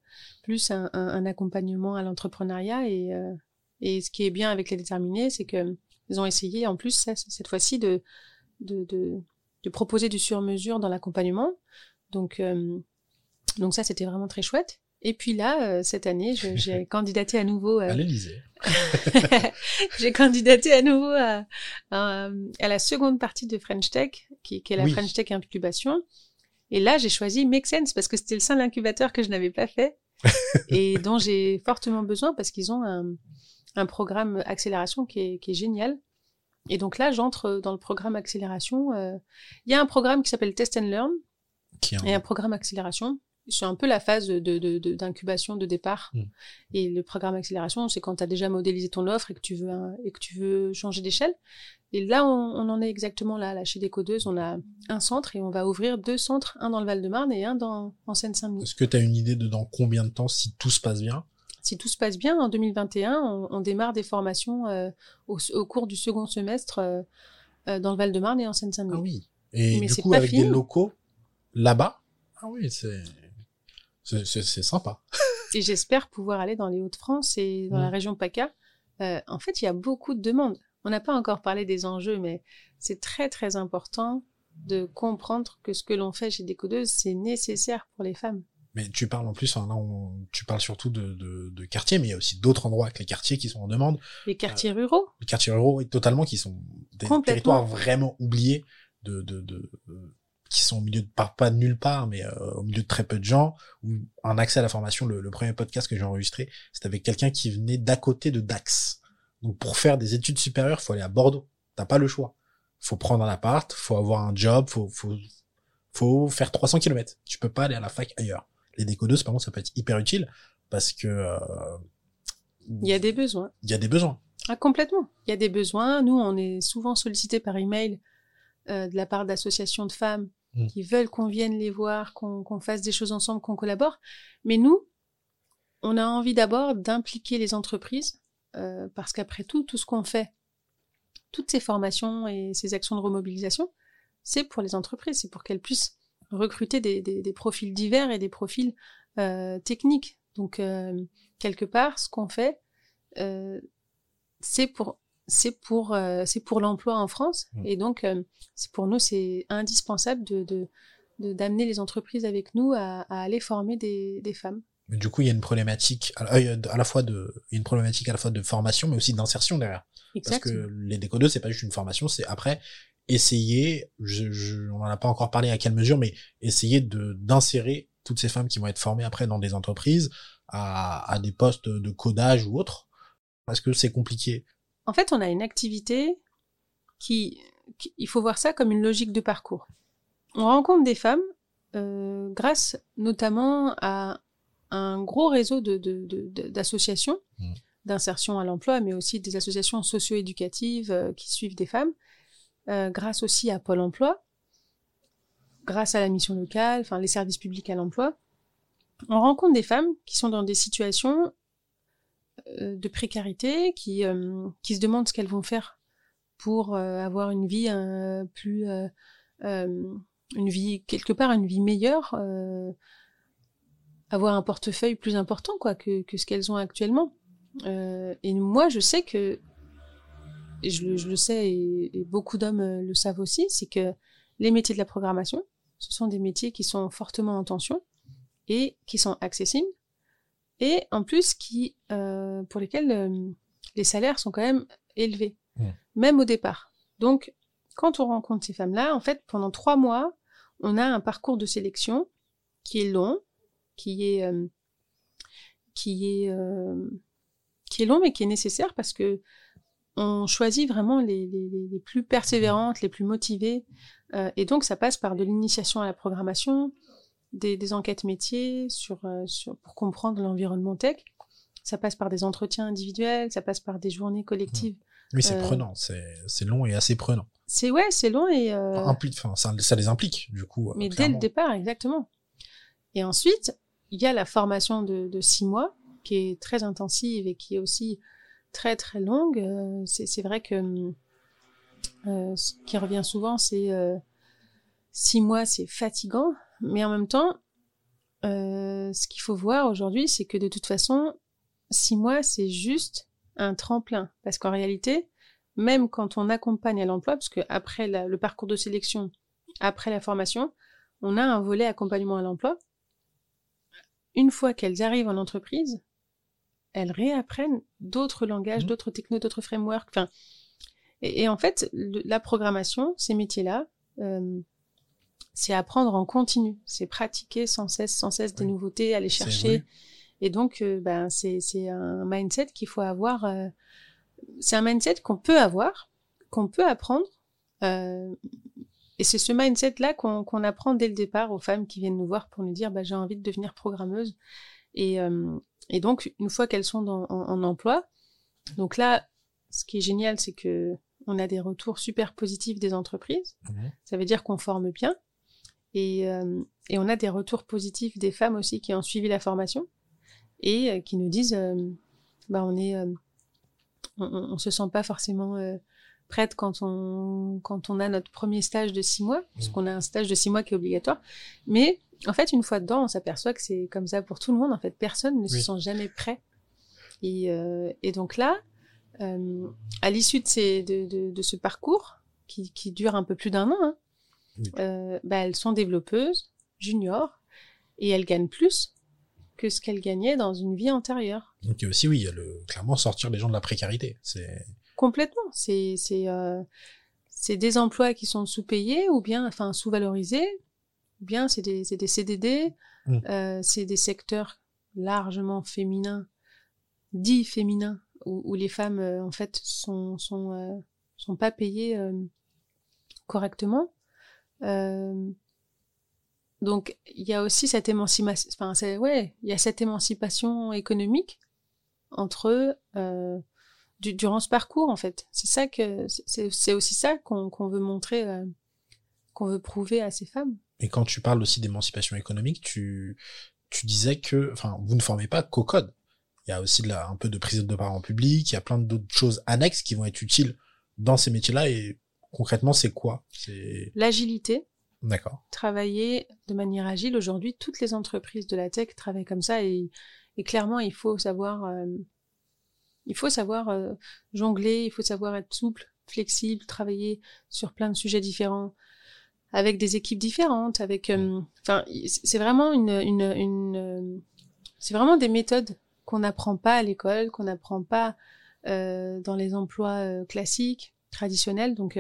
plus un, un, un accompagnement à l'entrepreneuriat. Et, euh, et ce qui est bien avec les déterminés, c'est que ils ont essayé, en plus, ça, cette fois-ci, de, de, de, de proposer du sur-mesure dans l'accompagnement. Donc, euh, donc ça, c'était vraiment très chouette. Et puis là, euh, cette année, je- j'ai candidaté à nouveau. euh, À l'Elysée. j'ai candidaté à nouveau à, à, à la seconde partie de French Tech, qui, qui est la Oui. French Tech Incubation. Et là, j'ai choisi Make Sense parce que c'était le seul incubateur que je n'avais pas fait et dont j'ai fortement besoin parce qu'ils ont un, un programme accélération qui est, qui est génial. Et donc là, j'entre dans le programme accélération. euh, Il y a un programme qui s'appelle Test and Learn Qui est un- et un programme accélération. C'est un peu la phase de, de, de- d'incubation de départ. Mm. Et le programme accélération, c'est quand tu as déjà modélisé ton offre et que tu veux, un- et que tu veux changer d'échelle. Et là, on, on en est exactement là. Là, chez Décodeuse, on a un centre et on va ouvrir deux centres, un dans le Val-de-Marne et un dans, en Seine-Saint-Denis. Est-ce que tu as une idée de dans combien de temps, si tout se passe bien? Si tout se passe bien, en 2021, on, on démarre des formations euh, au, au cours du second semestre euh, euh, dans le Val-de-Marne et en Seine-Saint-Denis. Ah oui. Et Mais du coup, avec fini. des locaux là-bas? Ah oui, c'est c'est- sympa. Et j'espère pouvoir aller dans les Hauts-de-France et dans la région PACA. Euh, en fait, il y a beaucoup de demandes. On n'a pas encore parlé des enjeux, mais c'est très très important de comprendre que ce que l'on fait chez Décodeuse, c'est nécessaire pour les femmes. Mais tu parles en plus, hein, là, on- tu parles surtout de, de, de quartiers, mais il y a aussi d'autres endroits que les quartiers qui sont en demande. Les quartiers ruraux, Les quartiers ruraux, totalement, qui sont des territoires vraiment oubliés, de, de, de, de- qui sont au milieu de pas, pas de nulle part, mais euh, au milieu de très peu de gens, où un accès à la formation. Le, le premier podcast que j'ai enregistré, c'était avec quelqu'un qui venait d'à côté de Dax. Donc pour faire des études supérieures, faut aller à Bordeaux. T'as pas le choix. Faut prendre un appart, faut avoir un job, faut faut faut faire 300 km. Tu peux pas aller à la fac ailleurs. Les décodeuses, par contre, ça peut être hyper utile parce que euh, Il y a des besoins. il y a des besoins. Ah, complètement. Il y a des besoins. Nous, on est souvent sollicités par email euh, de la part d'associations de femmes Mm. qui veulent qu'on vienne les voir, qu'on qu'on fasse des choses ensemble, qu'on collabore. Mais nous, on a envie d'abord d'impliquer les entreprises euh, parce qu'après tout, tout ce qu'on fait, toutes ces formations et ces actions de remobilisation, c'est pour les entreprises, c'est pour qu'elles puissent recruter des, des- profils divers et des profils euh, techniques. Donc, euh, quelque part, ce qu'on fait, c'est pour c'est pour euh, c'est pour l'emploi en France Mm. et donc euh, c'est pour nous c'est indispensable de de de- d'amener les entreprises avec nous à, à aller former des, des femmes. Mais du coup, il y a une problématique à la, à la fois de il y a une problématique à la fois de formation, mais aussi d'insertion derrière. Parce que Exactement. les décodeuses, c'est pas juste une formation, c'est après essayer, je, je, on en a pas encore parlé à quelle mesure, mais essayer de d'insérer toutes ces femmes qui vont être formées après dans des entreprises à, à des postes de codage ou autres. Parce que c'est compliqué. En fait, on a une activité qui, qui- il faut voir ça comme une logique de parcours. On rencontre des femmes euh, grâce notamment à un gros réseau de, de- de- de- d'associations Mm. d'insertion à l'emploi, mais aussi des associations socio-éducatives euh, qui suivent des femmes, euh, grâce aussi à Pôle Emploi, grâce à la mission locale, enfin les services publics à l'emploi. On rencontre des femmes qui sont dans des situations de précarité, qui, euh, qui se demandent ce qu'elles vont faire pour euh, avoir une vie euh, plus, euh, euh, une vie quelque part une vie meilleure, euh, avoir un portefeuille plus important quoi que, ce qu'elles ont actuellement. Euh, et moi, je sais que, et je, je le sais et, beaucoup d'hommes euh, le savent aussi, c'est que les métiers de la programmation, ce sont des métiers qui sont fortement en tension et qui sont accessibles et en plus qui euh, pour lesquels euh, les salaires sont quand même élevés, même au départ. Donc, quand on rencontre ces femmes-là, en fait, pendant trois mois, on a un parcours de sélection qui est long, qui est euh, qui est qui est long mais qui est nécessaire parce que on choisit vraiment les, les, plus persévérantes, les plus motivées, et donc ça passe par de l'initiation à la programmation, des, des enquêtes métiers sur, euh, sur pour comprendre l'environnement tech. Ça passe par des entretiens individuels, ça passe par des journées collectives. Oui, c'est Euh, prenant, c'est long et assez prenant. C'est ouais, c'est long et euh, enfin, ça, ça les implique, du coup. mais dès le départ, exactement. Et ensuite, il y a la formation de, de six mois qui est très intensive et qui est aussi très très longue. Euh, c'est vrai que hum, euh, ce qui revient souvent, c'est euh, six mois, c'est fatigant, mais en même temps, euh, ce qu'il faut voir aujourd'hui, c'est que de toute façon, six mois, c'est juste un tremplin, parce qu'en réalité, même quand on accompagne à l'emploi, parce que après la- le parcours de sélection, après la formation, on a un volet accompagnement à l'emploi. Une fois qu'elles arrivent en entreprise, elles réapprennent d'autres langages, Mhm. d'autres technos, d'autres frameworks. Enfin, et, et en fait, le- la programmation, ces métiers-là, euh, c'est apprendre en continu, c'est pratiquer sans cesse, sans cesse des Oui. nouveautés, aller chercher. Et donc, euh, ben, c'est c'est un mindset qu'il faut avoir. euh, c'est un mindset qu'on peut avoir, qu'on peut apprendre. euh, et c'est ce mindset-là qu'on qu'on apprend dès le départ aux femmes qui viennent nous voir pour nous dire bah, j'ai envie de devenir programmeuse. Et, euh, et donc, une fois qu'elles sont dans- en, en emploi, donc là, ce qui est génial, c'est que on a des retours super positifs des entreprises. Ça veut dire qu'on forme bien. Et, euh, et on a des retours positifs des femmes aussi qui ont suivi la formation et euh, qui nous disent euh, bah on est euh, on, on, se sent pas forcément euh, prête quand on quand on a notre premier stage de six mois parce Mhm. qu'on a un stage de six mois qui est obligatoire mais en fait une fois dedans on s'aperçoit que c'est comme ça pour tout le monde en fait personne ne se sent jamais prêt et, euh, et donc là euh, à l'issue de, ces, de, de, de ce parcours qui, qui dure un peu plus d'un an hein. Euh, bah, elles sont développeuses juniors et elles gagnent plus que ce qu'elles gagnaient dans une vie antérieure. Donc il y a aussi, oui, il y a le, clairement sortir les gens de la précarité. C'est Complètement. C'est c'est euh, c'est des emplois qui sont sous-payés ou bien enfin sous-valorisés, ou bien c'est des c'est des CDD, Mm. euh, c'est des secteurs largement féminins, dits féminins où, où les femmes euh, en fait sont sont sont pas payées correctement. Euh, donc il y a aussi cette émancipation, enfin ouais, il y a cette émancipation économique entre euh, du- durant ce parcours en fait. C'est ça que c'est aussi ça qu'on veut montrer, euh, qu'on veut prouver à ces femmes. Et quand tu parles aussi d'émancipation économique, tu, tu disais que, enfin, vous ne formez pas qu'au code. Il y a aussi un peu de prise de parole en public, il y a plein d'autres choses annexes qui vont être utiles dans ces métiers-là. Et concrètement, c'est quoi? C'est L'agilité, d'accord. travailler de manière agile. Aujourd'hui, toutes les entreprises de la tech travaillent comme ça et, et clairement, il faut savoir, euh, il faut savoir euh, jongler, il faut savoir être souple, flexible, travailler sur plein de sujets différents, avec des équipes différentes, avec, euh, enfin, y- c'est vraiment une, une, une c'est vraiment des méthodes qu'on n'apprend pas à l'école, qu'on n'apprend pas dans les emplois classiques, traditionnels. Donc,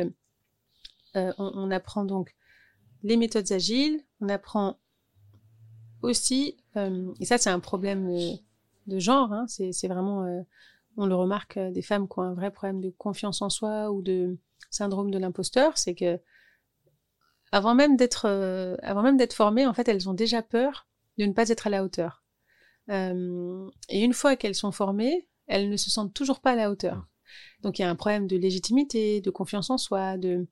euh, on, apprend donc les méthodes agiles, on apprend aussi, euh, et ça c'est un problème euh, de genre, hein, c'est vraiment, on le remarque, des femmes qui ont un vrai problème de confiance en soi ou de syndrome de l'imposteur, c'est que avant même d'être, avant même d'être formées, en fait, elles ont déjà peur de ne pas être à la hauteur. Et une fois qu'elles sont formées, elles ne se sentent toujours pas à la hauteur. Donc il y a un problème de légitimité, de confiance en soi, de,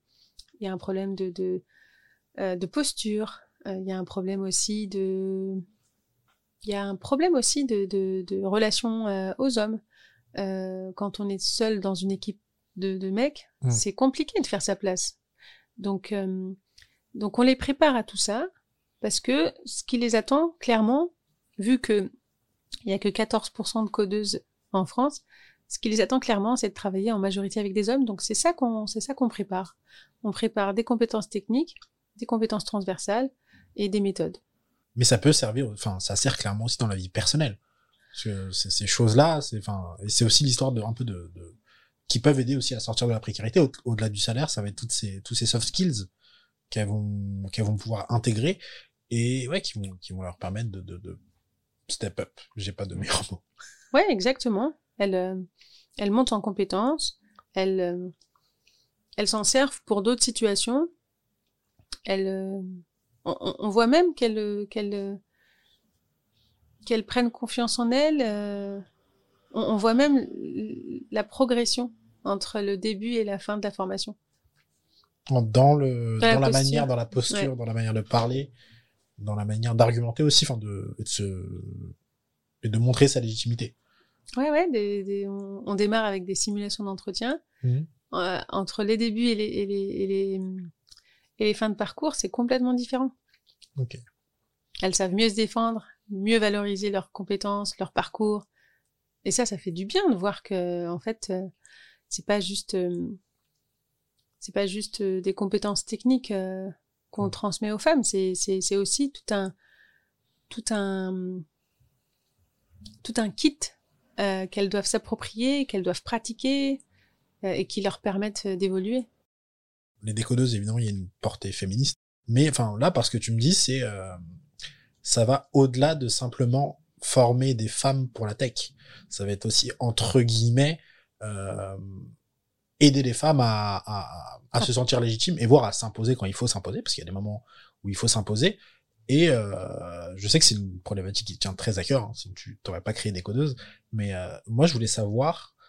il y a un problème de, de, euh, de posture, euh, il y a un problème aussi de, il y a un problème aussi de, de, de relation euh, aux hommes. Quand on est seul dans une équipe de, de mecs, Mm. c'est compliqué de faire sa place. Donc, donc on les prépare à tout ça parce que ce qui les attend, clairement, vu que il y a que 14% de codeuses en France, ce qui les attend clairement, c'est de travailler en majorité avec des hommes. Donc c'est ça qu'on, c'est ça qu'on prépare. On prépare des compétences techniques, des compétences transversales et des méthodes. Mais ça peut servir, enfin, ça sert clairement aussi dans la vie personnelle. Parce que ces choses-là, c'est, enfin, et c'est aussi l'histoire de, un peu de, de, qui peuvent aider aussi à sortir de la précarité. Au- Au-delà du salaire, ça va être toutes ces, tous ces soft skills qu'elles vont, qu'elles vont pouvoir intégrer et, ouais, qui vont, qui vont leur permettre de, de, de step up. J'ai pas de meilleur mot. Ouais, exactement. Elles, euh, elles montent en compétences, elles, euh, elles s'en servent pour d'autres situations. Elles, euh, on, voit même qu'elles, euh, qu'elles, euh, qu'elles prennent confiance en elles. euh, on, on voit même la progression entre le début et la fin de la formation. Dans le, Dans la dans la posture. manière, dans la posture, Ouais. dans la manière de parler, dans la manière d'argumenter aussi, enfin, de, et de se, et de montrer sa légitimité. Ouais, ouais. Des, des- on, on démarre avec des simulations d'entretien. Mhm. Euh, entre les débuts et les, et les, et les, et les fins de parcours, c'est complètement différent. Ok. Elles savent mieux se défendre, mieux valoriser leurs compétences, leur parcours. Et ça, ça fait du bien de voir que, en fait, euh, c'est pas juste, euh, c'est pas juste des compétences techniques qu'on Mm. transmet aux femmes. C'est, c'est, c'est aussi tout un, tout un, tout un kit euh, qu'elles doivent s'approprier, qu'elles doivent pratiquer et qui leur permettent euh, d'évoluer. les décodeuses, évidemment, il y a une portée féministe. Mais enfin, là, parce que tu me dis, c'est euh, ça va au-delà de simplement former des femmes pour la tech. Ça va être aussi entre guillemets euh, aider les femmes à, se sentir légitimes et voire à s'imposer quand il faut s'imposer, parce qu'il y a des moments où il faut s'imposer. Et euh, je sais que c'est une problématique qui tient très à cœur, hein, sinon tu t'aurais pas créé des codeuses. Mais euh, moi, je voulais savoir, euh,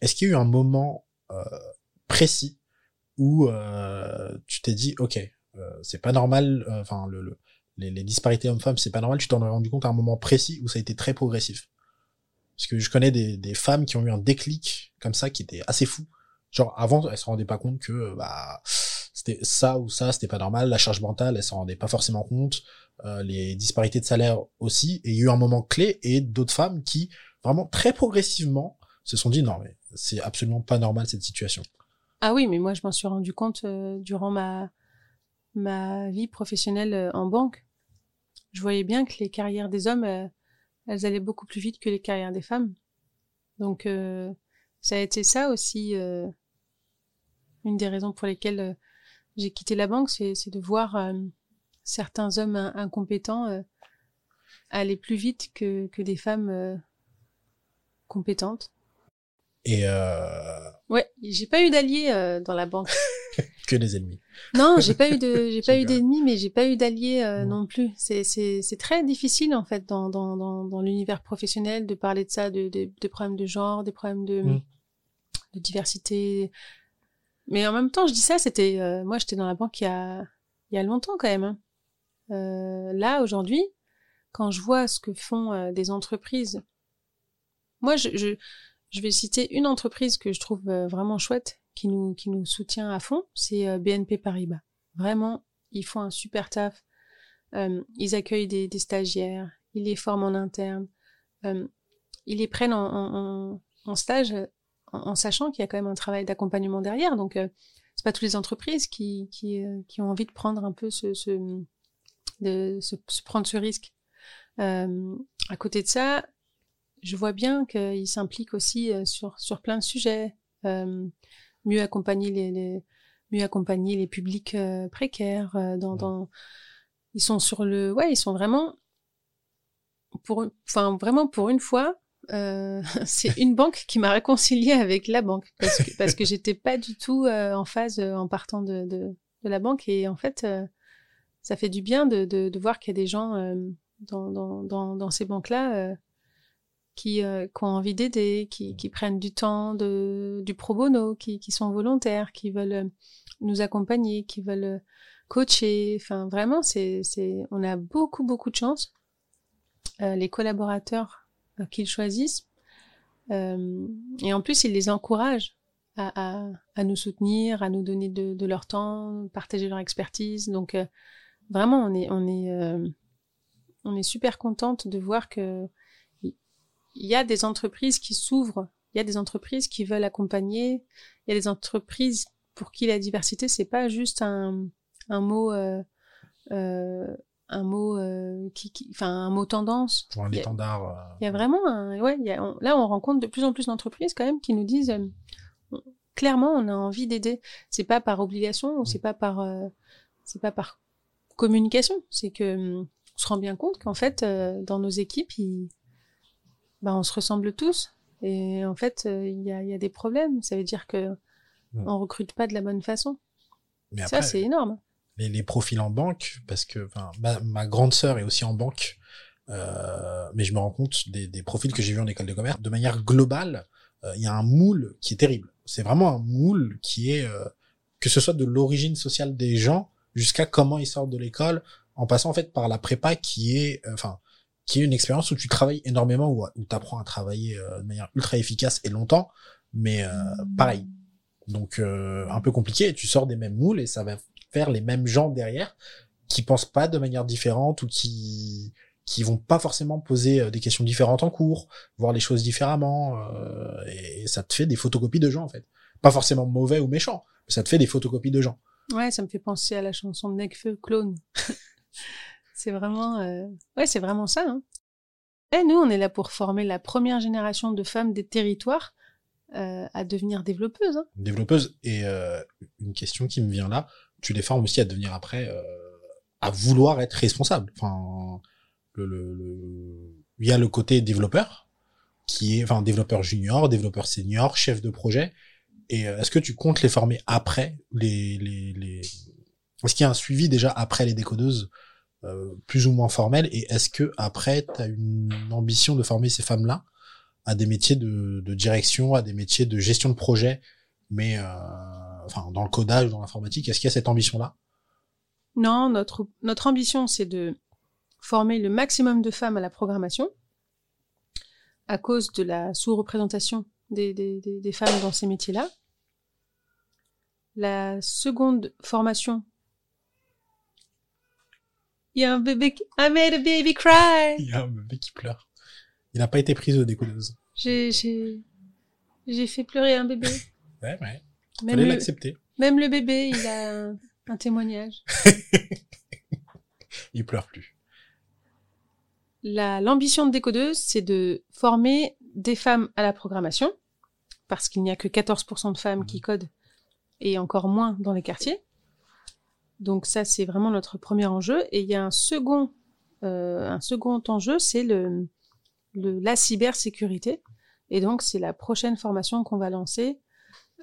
est-ce qu'il y a eu un moment euh, précis où euh, tu t'es dit, ok, euh, c'est pas normal, enfin le, le- les, les disparités hommes-femmes, c'est pas normal. Tu t'en es rendu compte à un moment précis où ça a été très progressif? Parce que je connais des, des femmes qui ont eu un déclic comme ça qui était assez fou. Genre avant, elles se rendaient pas compte que bah c'était ça ou ça, c'était pas normal. La charge mentale, elles s'en rendaient pas forcément compte. Euh, les disparités de salaire aussi. Et il y a eu un moment clé et d'autres femmes qui vraiment très progressivement se sont dit non mais c'est absolument pas normal cette situation. Ah oui, mais moi je m'en suis rendu compte euh, durant ma vie professionnelle euh, en banque. Je voyais bien que les carrières des hommes, euh, elles allaient beaucoup plus vite que les carrières des femmes. Donc ça a été ça aussi une des raisons pour lesquelles j'ai quitté la banque, c'est de voir certains hommes in- incompétents aller plus vite que des femmes compétentes. Et euh, Ouais, j'ai pas eu d'alliés euh, dans la banque. que des ennemis. Non, j'ai pas eu de, j'ai pas eu d'ennemis, mais j'ai pas eu d'alliés euh, non plus. C'est, c'est, c'est très difficile en fait dans dans dans, dans l'univers professionnel de parler de ça, de, de, problèmes de genre, des problèmes de Mm. de diversité. Mais en même temps, je dis ça, c'était euh, moi, j'étais dans la banque il y a il y a longtemps quand même. hein. Là aujourd'hui, quand je vois ce que font des entreprises, moi, je, je je vais citer une entreprise que je trouve euh, vraiment chouette, qui nous, qui nous soutient à fond, c'est euh, BNP Paribas. Vraiment, ils font un super taf. Euh, ils accueillent des, des stagiaires, ils les forment en interne, ils les prennent en, en, en- stage en, sachant qu'il y a quand même un travail d'accompagnement derrière. Donc, euh, c'est pas toutes les entreprises qui, qui, qui ont envie de prendre un peu ce, ce, de se prendre ce risque. À côté de ça, je vois bien qu'ils s'impliquent aussi euh, sur, sur plein de sujets. Euh, mieux accompagner les, les mieux accompagner les publics euh, précaires dans ils sont sur le ouais ils sont vraiment pour enfin vraiment pour une fois euh, c'est une banque qui m'a réconciliée avec la banque parce que parce que j'étais pas du tout en phase en partant de, de de la banque et en fait ça fait du bien de de, voir qu'il y a des gens dans, dans dans dans ces banques là qui, euh, qui ont envie d'aider, qui, prennent du temps, du pro bono, qui, sont volontaires, qui veulent euh, nous accompagner, qui veulent euh, coacher. Enfin, vraiment, c'est, on a beaucoup, beaucoup de chance. Les collaborateurs qu'ils choisissent. Et en plus, ils les encouragent à, nous soutenir, à nous donner de, leur temps, partager leur expertise. Donc, vraiment, on est super contente de voir que il y a des entreprises qui s'ouvrent, il y a des entreprises qui veulent accompagner, il y a des entreprises pour qui la diversité c'est pas juste un, un mot euh, euh, un mot euh, qui, qui- enfin un mot tendance. Pour un étendard. euh, Il y a vraiment un, ouais, il y a, on- là on rencontre de plus en plus d'entreprises quand même qui nous disent euh, clairement on a envie d'aider. C'est pas par obligation ou c'est pas par euh, c'est pas par communication, c'est que hum, on se rend bien compte qu'en fait euh, dans nos équipes il bah, on se ressemble tous. Et en fait, euh, il y, a, il y a des problèmes. Ça veut dire que Mm. on recrute pas de la bonne façon. Mais Ça, c'est énorme. les, les profils en banque, parce que ma, ma grande sœur est aussi en banque, euh, mais je me rends compte des, des profils que j'ai vus en école de commerce, de manière globale, euh, il y a un moule qui est terrible. C'est vraiment un moule qui est, euh, que ce soit de l'origine sociale des gens jusqu'à comment ils sortent de l'école, en passant en fait par la prépa qui est, enfin, qui est une expérience où tu travailles énormément, où, où tu apprends à travailler euh, de manière ultra efficace et longtemps, mais euh, pareil. Donc euh, un peu compliqué, et tu sors des mêmes moules et ça va faire les mêmes gens derrière qui pensent pas de manière différente ou qui qui vont pas forcément poser euh, des questions différentes en cours, voir les choses différemment, euh, et ça te fait des photocopies de gens en fait. Pas forcément mauvais ou méchants, mais ça te fait des photocopies de gens. Ouais, ça me fait penser à la chanson de Necfeu, Clone. C'est vraiment, euh, ouais, c'est vraiment ça. Hein. Et nous, on est là pour former la première génération de femmes des territoires euh, à devenir développeuses. Hein. Développeuse. Et euh, une question qui me vient là, tu les formes aussi à devenir après, euh, à vouloir être responsable. Enfin, le- il y a le côté développeur, qui est, enfin, développeur junior, développeur senior, chef de projet. Et euh, est-ce que tu comptes les former après les, les, les... Est-ce qu'il y a un suivi déjà après les décodeuses euh, plus ou moins formel et est-ce que après tu as une ambition de former ces femmes-là à des métiers de, direction, à des métiers de gestion de projet, mais euh, enfin dans le codage, dans l'informatique, est-ce qu'il y a cette ambition-là? Non, notre, notre ambition, c'est de former le maximum de femmes à la programmation à cause de la sous-représentation des, des, des femmes dans ces métiers-là. La seconde formation. Il y a un bébé qui... I made a baby cry! Il y a un bébé qui pleure. Il n'a pas été pris de décodeuse. J'ai, j'ai, j'ai fait pleurer un bébé. Ouais, ouais. Même Fallait le, l'accepter. même le bébé, il a un, un témoignage. Il pleure plus. La, l'ambition de décodeuse, c'est de former des femmes à la programmation, parce qu'il n'y a que 14% de femmes qui codent, et encore moins dans les quartiers. Donc ça, c'est vraiment notre premier enjeu. Et il y a un second, euh, un second enjeu, c'est le, la cybersécurité. Et donc, c'est la prochaine formation qu'on va lancer,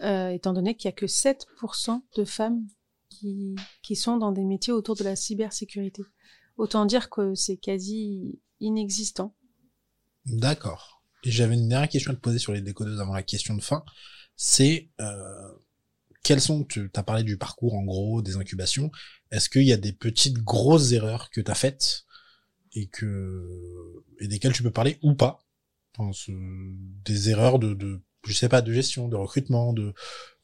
euh, étant donné qu'il n'y a que 7% de femmes qui, qui sont dans des métiers autour de la cybersécurité. Autant dire que c'est quasi inexistant. D'accord. J'avais une dernière question à te poser sur les décodeuses avant la question de fin. C'est euh, quelles sont, tu as parlé du parcours en gros, des incubations. Est-ce qu'il y a des petites grosses erreurs que tu as faites et que et desquelles tu peux parler ou pas? Enfin, Des erreurs de, je sais pas, de gestion, de recrutement, de,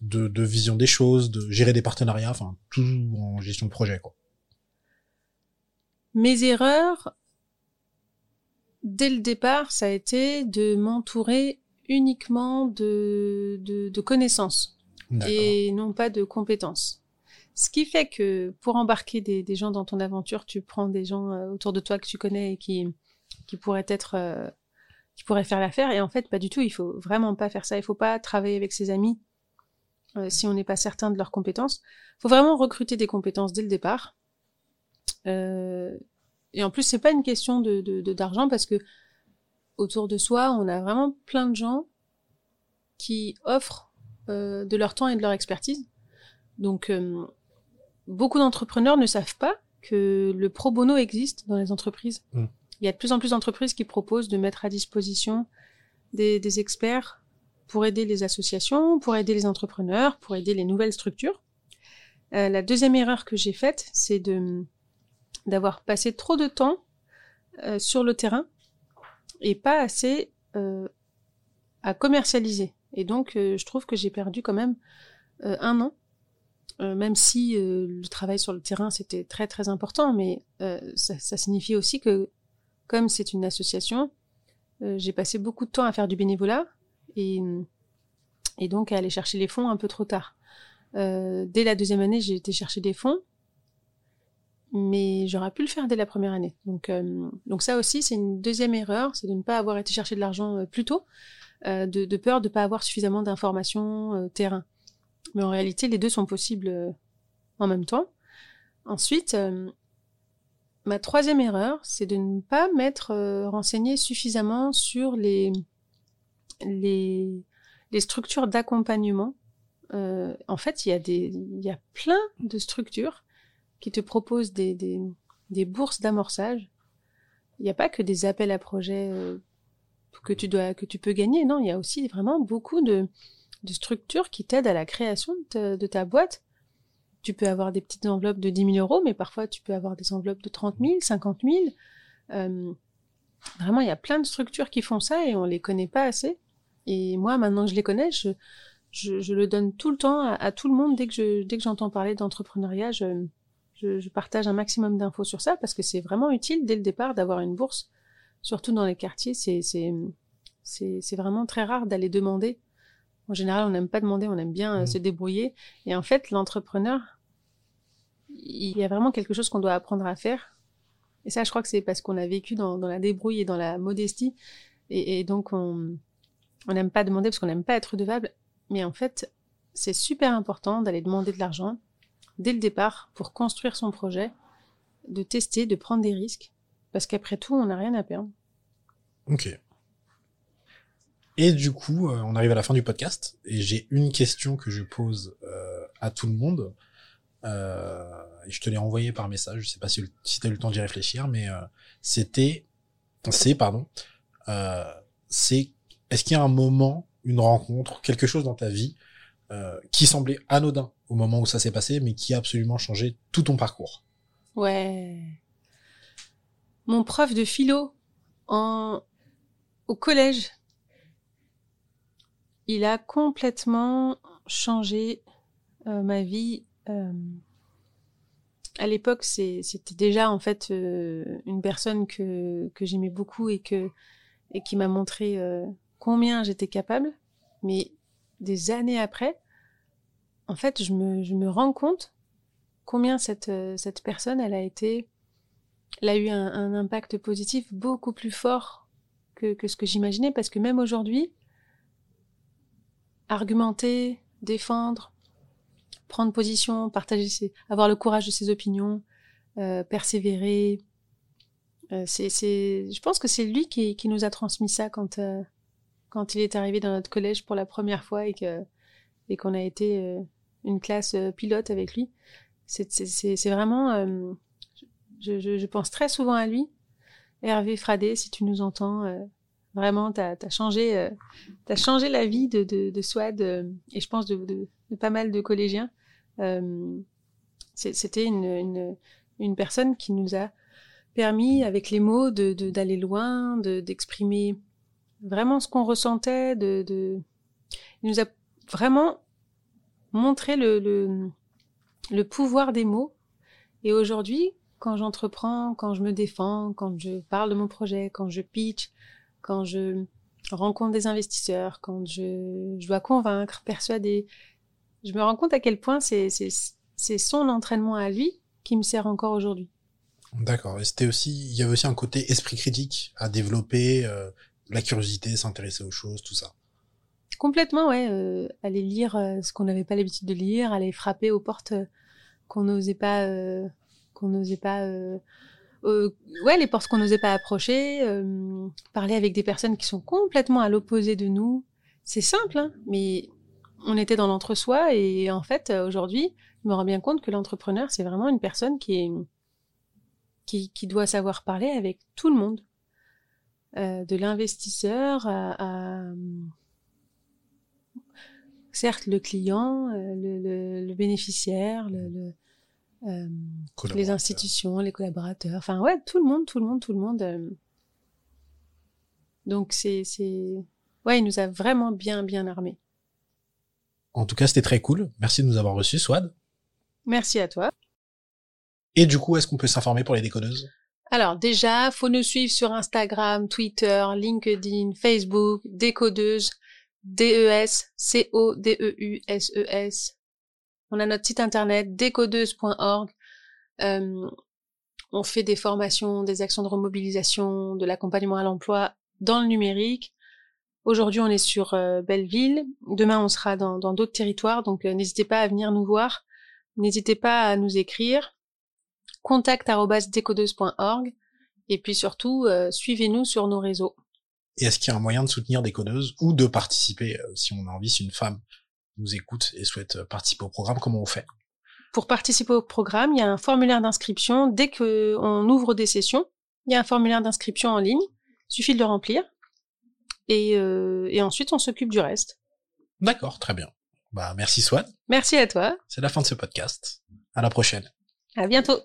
de, vision des choses, de gérer des partenariats, enfin tout en gestion de projet quoi. Mes erreurs, dès le départ, ça a été de m'entourer uniquement de, de, connaissances. Et non pas de compétences. Ce qui fait que pour embarquer des, gens dans ton aventure, tu prends des gens euh, autour de toi que tu connais et qui, pourraient être, euh, qui pourraient faire l'affaire. Et en fait, pas du tout. Il faut vraiment pas faire ça. Il faut pas travailler avec ses amis euh, si on n'est pas certain de leurs compétences. Il faut vraiment recruter des compétences dès le départ. Et en plus, c'est pas une question de- d'argent parce que autour de soi, on a vraiment plein de gens qui offrent euh, de leur temps et de leur expertise. Donc, euh, beaucoup d'entrepreneurs ne savent pas que le pro bono existe dans les entreprises. Mm. Il y a de plus en plus d'entreprises qui proposent de mettre à disposition des, des experts pour aider les associations, pour aider les entrepreneurs, pour aider les nouvelles structures. Euh, la deuxième erreur que j'ai faite, c'est de d'avoir passé trop de temps euh, sur le terrain et pas assez euh, à commercialiser. Et donc, euh, je trouve que j'ai perdu quand même euh, un an, Euh, même si le travail sur le terrain c'était très très important, mais ça, ça signifie aussi que comme c'est une association, j'ai passé beaucoup de temps à faire du bénévolat et, et donc à aller chercher les fonds un peu trop tard. Dès la deuxième année, j'ai été chercher des fonds, mais j'aurais pu le faire dès la première année. Donc, donc ça aussi, c'est une deuxième erreur, c'est de ne pas avoir été chercher de l'argent plus tôt, de, de peur de ne pas avoir suffisamment d'informations euh, terrain. Mais en réalité, les deux sont possibles euh, en même temps. Ensuite, euh, ma troisième erreur, c'est de ne pas m'être euh, suffisamment sur les, les, les structures d'accompagnement. Euh, en fait, il y, a y a plein de structures qui te proposent des, des, des bourses d'amorçage. Il n'y a pas que des appels à projets euh, que tu dois que tu peux gagner. Non, il y a aussi vraiment beaucoup de, de structures qui t'aident à la création de ta, boîte. Tu peux avoir des petites enveloppes de 10 000 euros, mais parfois tu peux avoir des enveloppes de 30 000, 50 000. Euh, vraiment, il y a plein de structures qui font ça et on les connaît pas assez. Et moi, maintenant que je les connais, je, je, le donne tout le temps à, tout le monde. Dès que dès que j'entends parler d'entrepreneuriat, je, je partage un maximum d'infos sur ça parce que c'est vraiment utile dès le départ d'avoir une bourse, surtout dans les quartiers. C'est, c'est, c'est, c'est vraiment très rare d'aller demander. En général, on n'aime pas demander, on aime bien euh, Mhm. se débrouiller. Et en fait, l'entrepreneur, il y a vraiment quelque chose qu'on doit apprendre à faire. Et ça, je crois que c'est parce qu'on a vécu dans, dans la débrouille et dans la modestie. Et, et donc, on on n'aime pas demander parce qu'on n'aime pas être redevable. Mais en fait, c'est super important d'aller demander de l'argent dès le départ pour construire son projet, de tester, de prendre des risques. Parce qu'après tout, on n'a rien à perdre. Ok. Et du coup, euh, on arrive à la fin du podcast et j'ai une question que je pose euh, à tout le monde. Euh, je te l'ai envoyé par message. Je sais pas si, si tu as eu le temps d'y réfléchir, mais euh, c'était, c'est pardon, c'est est-ce qu'il y a un moment, une rencontre, quelque chose dans ta vie qui semblait anodin au moment où ça s'est passé, mais qui a absolument changé tout ton parcours? Ouais. Mon prof de philo au collège, il a complètement changé euh, ma vie. Euh, à l'époque, c'était déjà en fait euh, une personne que, j'aimais beaucoup et qui m'a montré combien j'étais capable. Mais des années après, en fait, je me, rends compte combien cette, cette personne, elle a été, elle a eu un, un impact positif beaucoup plus fort que, que ce que j'imaginais, parce que même aujourd'hui, argumenter, défendre, prendre position, partager ses, avoir le courage de ses opinions, euh, persévérer, euh, c'est, c'est, je pense que c'est lui qui, qui nous a transmis ça quand, euh, quand il est arrivé dans notre collège pour la première fois et que et qu'on a été euh, une classe euh, pilote avec lui. C'est c'est- c'est c'est vraiment, euh, je, je, je pense très souvent à lui. Hervé Fradé, si tu nous entends, euh, vraiment, t'as as changé, euh, t'as changé la vie de de, de Swad euh, et je pense de, de, de pas mal de collégiens. Euh, C'était une, une une personne qui nous a permis, avec les mots, de de- d'aller loin, de d'exprimer vraiment ce qu'on ressentait, de, de... il nous a vraiment montré le, le, le pouvoir des mots. Et aujourd'hui, quand j'entreprends, quand je me défends, quand je parle de mon projet, quand je pitch, quand je rencontre des investisseurs, quand je, je dois convaincre, persuader, je me rends compte à quel point c'est son entraînement à lui qui me sert encore aujourd'hui. D'accord. Et c'était aussi, il y avait aussi un côté esprit critique à développer, euh, la curiosité, s'intéresser aux choses, tout ça. Complètement, ouais. euh, aller lire euh, ce qu'on n'avait pas l'habitude de lire, aller frapper aux portes qu'on n'osait pas, qu'on n'osait pas, euh, euh, ouais, les portes qu'on n'osait pas approcher, euh, parler avec des personnes qui sont complètement à l'opposé de nous. C'est simple, hein, mais on était dans l'entre-soi et en fait, aujourd'hui, je me rends bien compte que l'entrepreneur, c'est vraiment une personne qui qui, doit savoir parler avec tout le monde, de l'investisseur à, certes le client, le, bénéficiaire, le, euh, les institutions, les collaborateurs, enfin ouais, tout le monde, tout le monde, tout le monde. euh. Donc c'est, c'est, ouais, il nous a vraiment bien, bien armés. En tout cas, c'était très cool. Merci de nous avoir reçus, Swad. Merci à toi. Et du coup, est-ce qu'on peut s'informer pour les décodeuses Alors déjà, faut nous suivre sur Instagram, Twitter, LinkedIn, Facebook, Décodeuse, D-E-S, C-O-D-E-U-S-E-S. On a notre site internet décodeuse.org. Euh, on fait des formations, des actions de remobilisation, de l'accompagnement à l'emploi dans le numérique. Aujourd'hui, on est sur euh, Belleville. Demain, on sera dans d'autres territoires. Donc, euh, n'hésitez pas à venir nous voir. N'hésitez pas à nous écrire contact@décodeuse.org et puis surtout suivez-nous sur nos réseaux. Et est-ce qu'il y a un moyen de soutenir des codeuses ou de participer, si on a envie, si une femme nous écoute et souhaite euh, participer au programme, comment on fait? Pour participer au programme, il y a un formulaire d'inscription dès que on ouvre des sessions. Il y a un formulaire d'inscription en ligne, il suffit de le remplir et, euh, et ensuite on s'occupe du reste. D'accord, très bien. Bah, merci Swad. Merci à toi, C'est la fin de ce podcast. À la prochaine. à bientôt.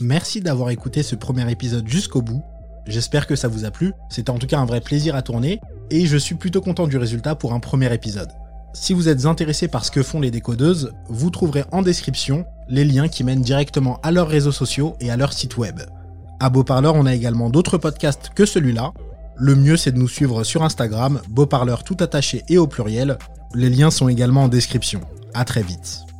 Merci d'avoir écouté ce premier épisode jusqu'au bout. J'espère que ça vous a plu. C'était en tout cas un vrai plaisir à tourner et je suis plutôt content du résultat pour un premier épisode. Si vous êtes intéressé par ce que font les décodeuses, vous trouverez en description les liens qui mènent directement à leurs réseaux sociaux et à leur site web. À Beauparleur, on a également d'autres podcasts que celui-là. Le mieux, c'est de nous suivre sur Instagram, Beauparleur tout attaché et au pluriel. Les liens sont également en description. À très vite.